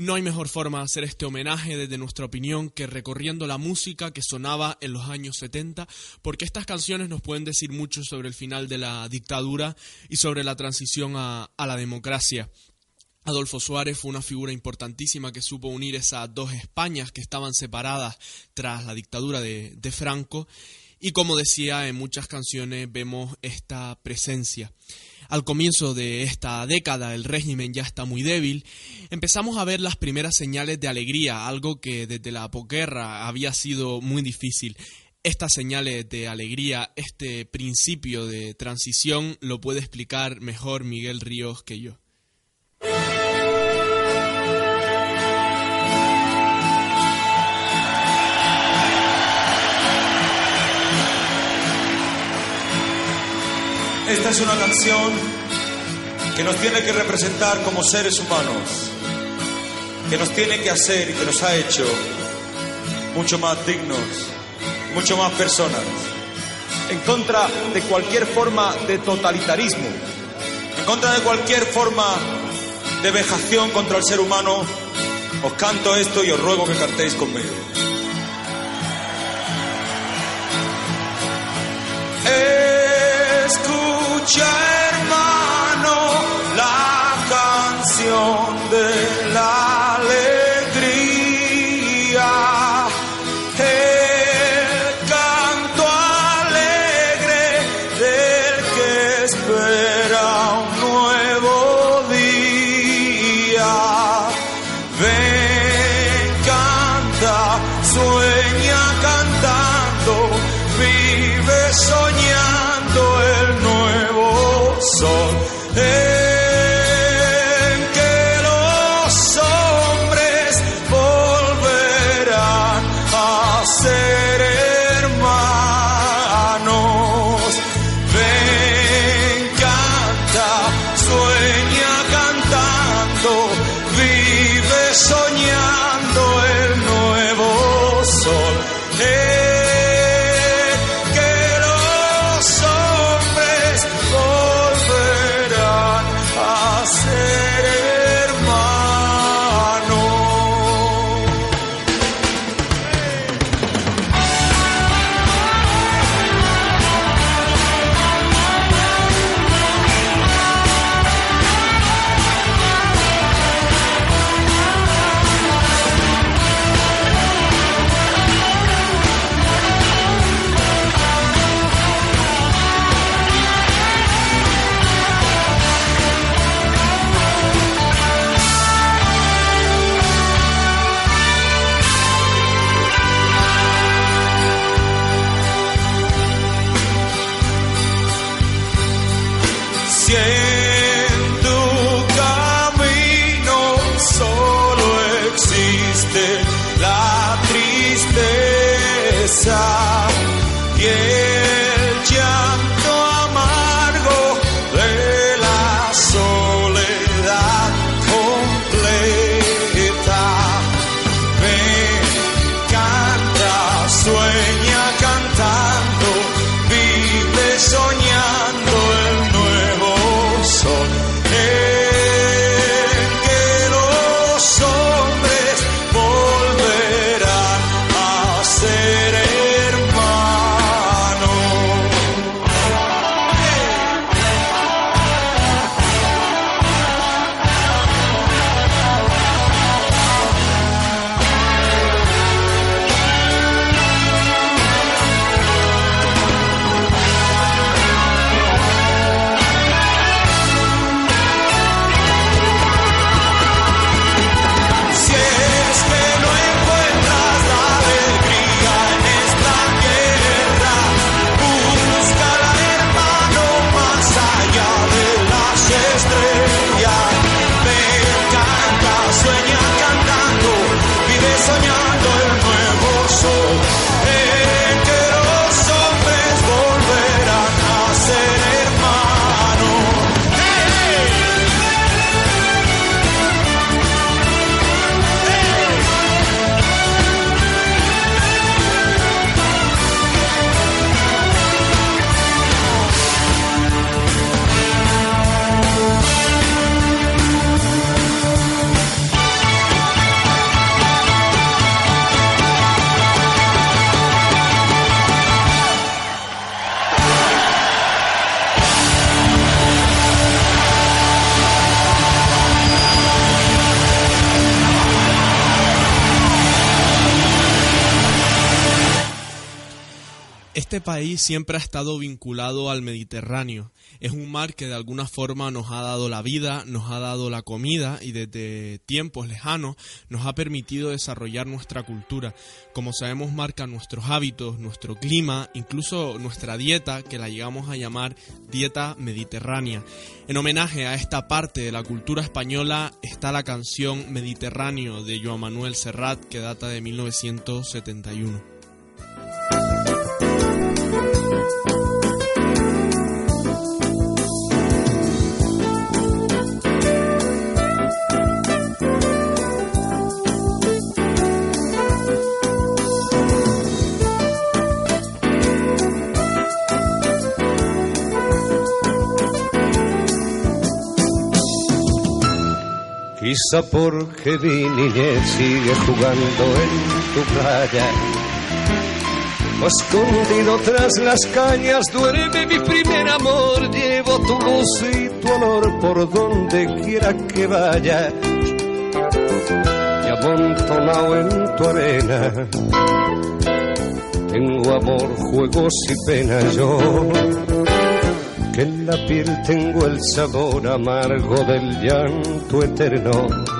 S4: No hay mejor forma de hacer este homenaje desde nuestra opinión que recorriendo la música que sonaba en los años 70, porque estas canciones nos pueden decir mucho sobre el final de la dictadura y sobre la transición a, la democracia. Adolfo Suárez fue una figura importantísima que supo unir esas dos Españas que estaban separadas tras la dictadura de, Franco y como decía en muchas canciones vemos esta presencia. Al comienzo de esta década el régimen ya está muy débil, empezamos a ver las primeras señales de alegría, algo que desde la posguerra había sido muy difícil. Estas señales de alegría, este principio de transición, lo puede explicar mejor Miguel Ríos que yo.
S8: Esta es una canción que nos tiene que representar como seres humanos, que nos tiene que hacer y que nos ha hecho mucho más dignos, mucho más personas, en contra de cualquier forma de totalitarismo, en contra de cualquier forma de vejación contra el ser humano. Os canto esto y os ruego que cantéis conmigo. Escucha hermano la canción de
S4: país siempre ha estado vinculado al Mediterráneo. Es un mar que de alguna forma nos ha dado la vida, nos ha dado la comida y desde tiempos lejanos nos ha permitido desarrollar nuestra cultura. Como sabemos marca nuestros hábitos, nuestro clima, incluso nuestra dieta, que la llegamos a llamar dieta mediterránea. En homenaje a esta parte de la cultura española está la canción Mediterráneo de Joan Manuel Serrat que data de 1971.
S9: Quizá porque mi niñez sigue jugando en tu playa. Escondido tras las cañas duerme mi primer amor. Llevo tu luz y tu olor por donde quiera que vaya. Y amontonado en tu arena. Tengo amor, juegos y pena yo que en la piel tengo el sabor amargo del llanto eterno.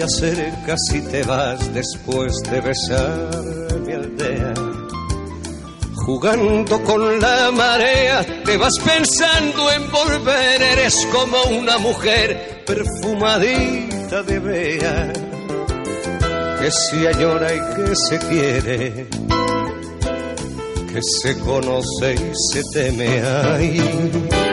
S9: Te acercas y te vas después de besar mi aldea. Jugando con la marea, te vas pensando en volver, eres como una mujer perfumadita de bea, que se añora y que se quiere que se conoce y se teme ahí.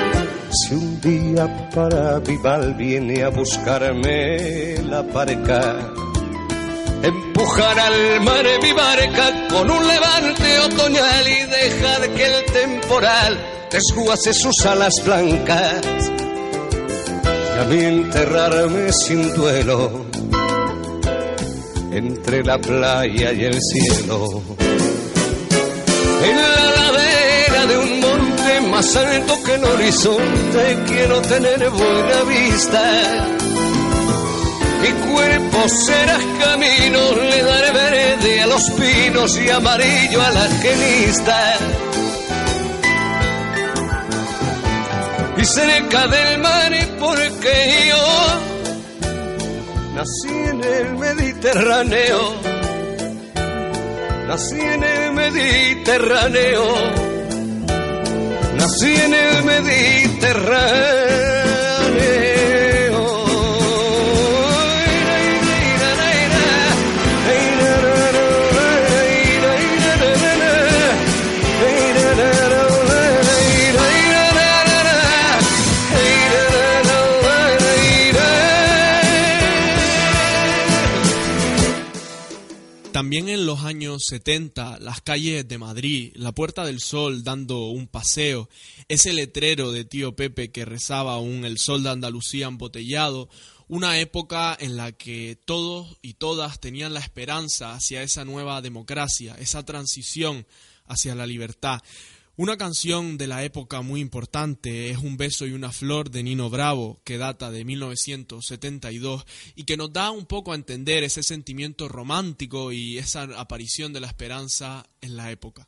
S9: Si un día para Vival viene a buscarme la pareja, empujar al mar mi barca con un levante otoñal y dejar que el temporal desguace sus alas blancas. Y a mí enterrarme sin duelo entre la playa y el cielo más alto que el horizonte quiero tener buena vista. Mi cuerpo será camino, le daré verde a los pinos y amarillo a la genista. Y cerca del mar porque yo nací en el Mediterráneo Nací en el Mediterráneo, nací en el Mediterráneo.
S4: También en los años 70, las calles de Madrid, la Puerta del Sol dando un paseo, ese letrero de tío Pepe que rezaba aún el sol de Andalucía embotellado, una época en la que todos y todas tenían la esperanza hacia esa nueva democracia, esa transición hacia la libertad. Una canción de la época muy importante es Un beso y una flor de Nino Bravo, que data de 1972 y que nos da un poco a entender ese sentimiento romántico y esa aparición de la esperanza en la época.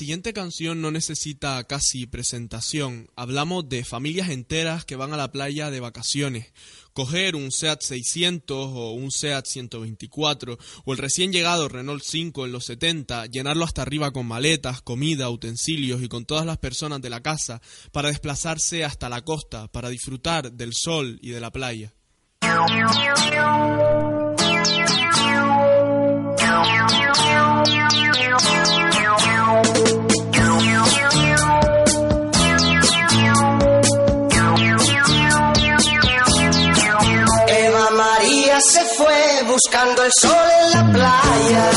S4: siguiente canción no necesita casi presentación. Hablamos de familias enteras que van a la playa de vacaciones. Coger un SEAT 600 o un SEAT 124 o el recién llegado Renault 5 en los 70, llenarlo hasta arriba con maletas, comida, utensilios y con todas las personas de la casa para desplazarse hasta la costa, para disfrutar del sol y de la playa.
S10: Se fue buscando el sol en la playa.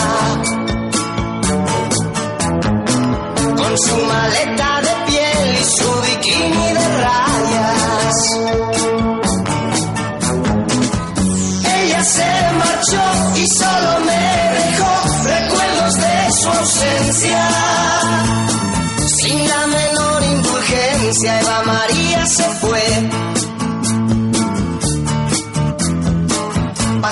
S10: Con su maleta de piel y su bikini de rayas. Ella se marchó y solo me dejó recuerdos de su ausencia. Sin la menor indulgencia,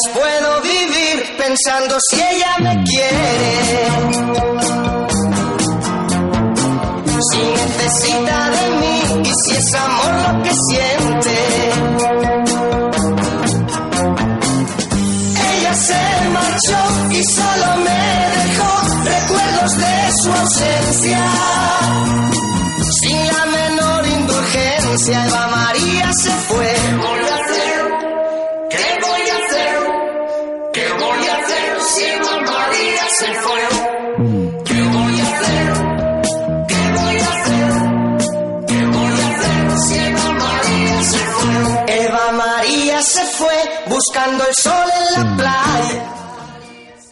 S10: Apenas puedo vivir pensando si ella me quiere. Si necesita de mí y si es amor lo que siente. Buscando el sol en la playa.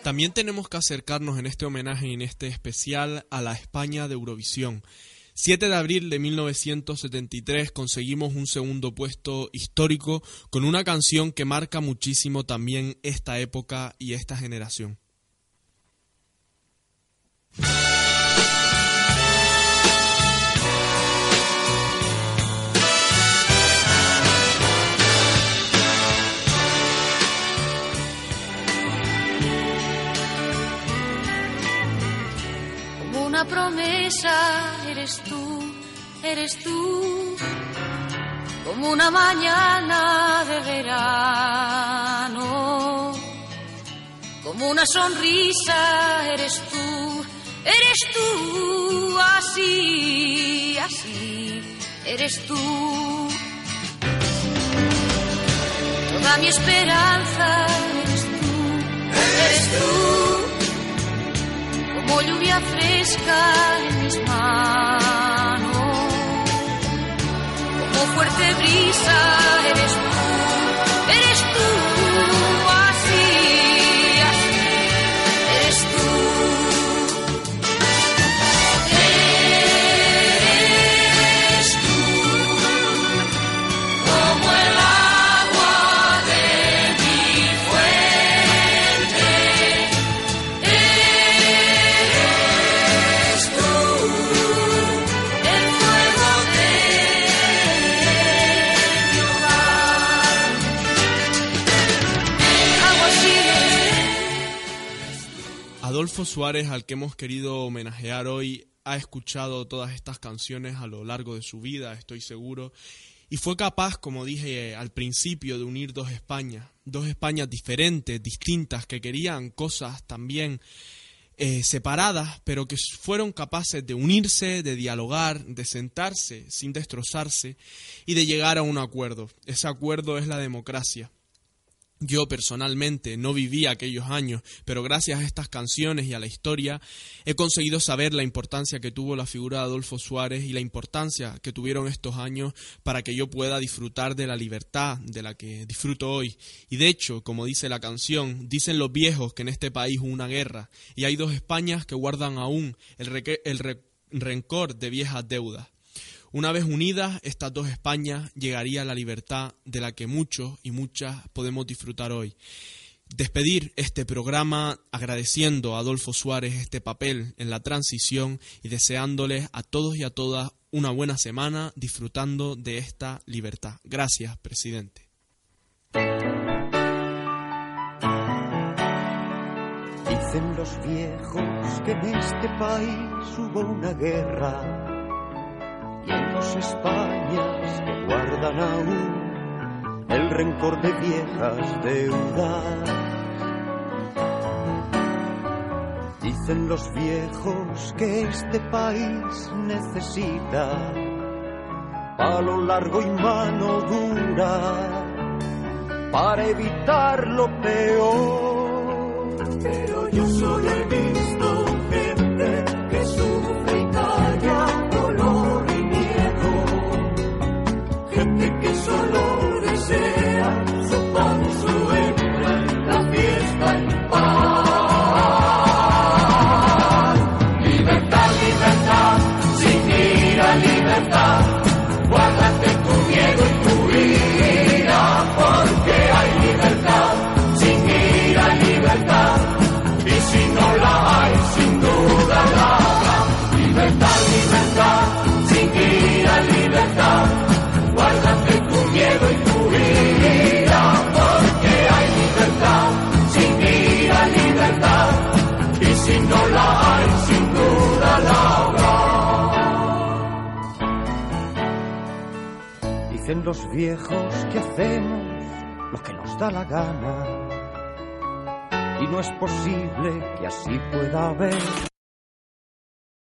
S4: También tenemos que acercarnos en este homenaje y en este especial a la España de Eurovisión. 7 de abril de 1973 conseguimos un segundo puesto histórico con una canción que marca muchísimo también esta época y esta generación.
S11: Una promesa eres tú, eres tú. Como una mañana de verano. Como una sonrisa eres tú, eres tú. Así, así, eres tú. Toda mi esperanza eres tú, eres tú. Como lluvia fresca en mis manos, como fuerte brisa eres tú,
S4: Adolfo Suárez, al que hemos querido homenajear hoy, ha escuchado todas estas canciones a lo largo de su vida, estoy seguro, y fue capaz, como dije al principio, de unir dos Españas, dos Españas diferentes, distintas, que querían cosas también eh, separadas, pero que fueron capaces de unirse, de dialogar, de sentarse sin destrozarse y de llegar a un acuerdo. Ese acuerdo es la democracia. Yo personalmente no viví aquellos años, pero gracias a estas canciones y a la historia he conseguido saber la importancia que tuvo la figura de Adolfo Suárez y la importancia que tuvieron estos años para que yo pueda disfrutar de la libertad de la que disfruto hoy. Y de hecho, como dice la canción, dicen los viejos que en este país hubo una guerra y hay dos Españas que guardan aún el, el re- rencor de viejas deudas. Una vez unidas, estas dos Españas llegaría la libertad de la que muchos y muchas podemos disfrutar hoy. Despedir este programa agradeciendo a Adolfo Suárez este papel en la transición y deseándoles a todos y a todas una buena semana disfrutando de esta libertad. Gracias, presidente.
S9: Dicen los viejos que en este país hubo una guerra y dos Españas que guardan aún el rencor de viejas deudas. Dicen los viejos que este país necesita palo largo y mano dura para evitar lo peor. Pero yo solo he Dicen los viejos que hacemos lo que nos da la gana. Y no es posible que así pueda haber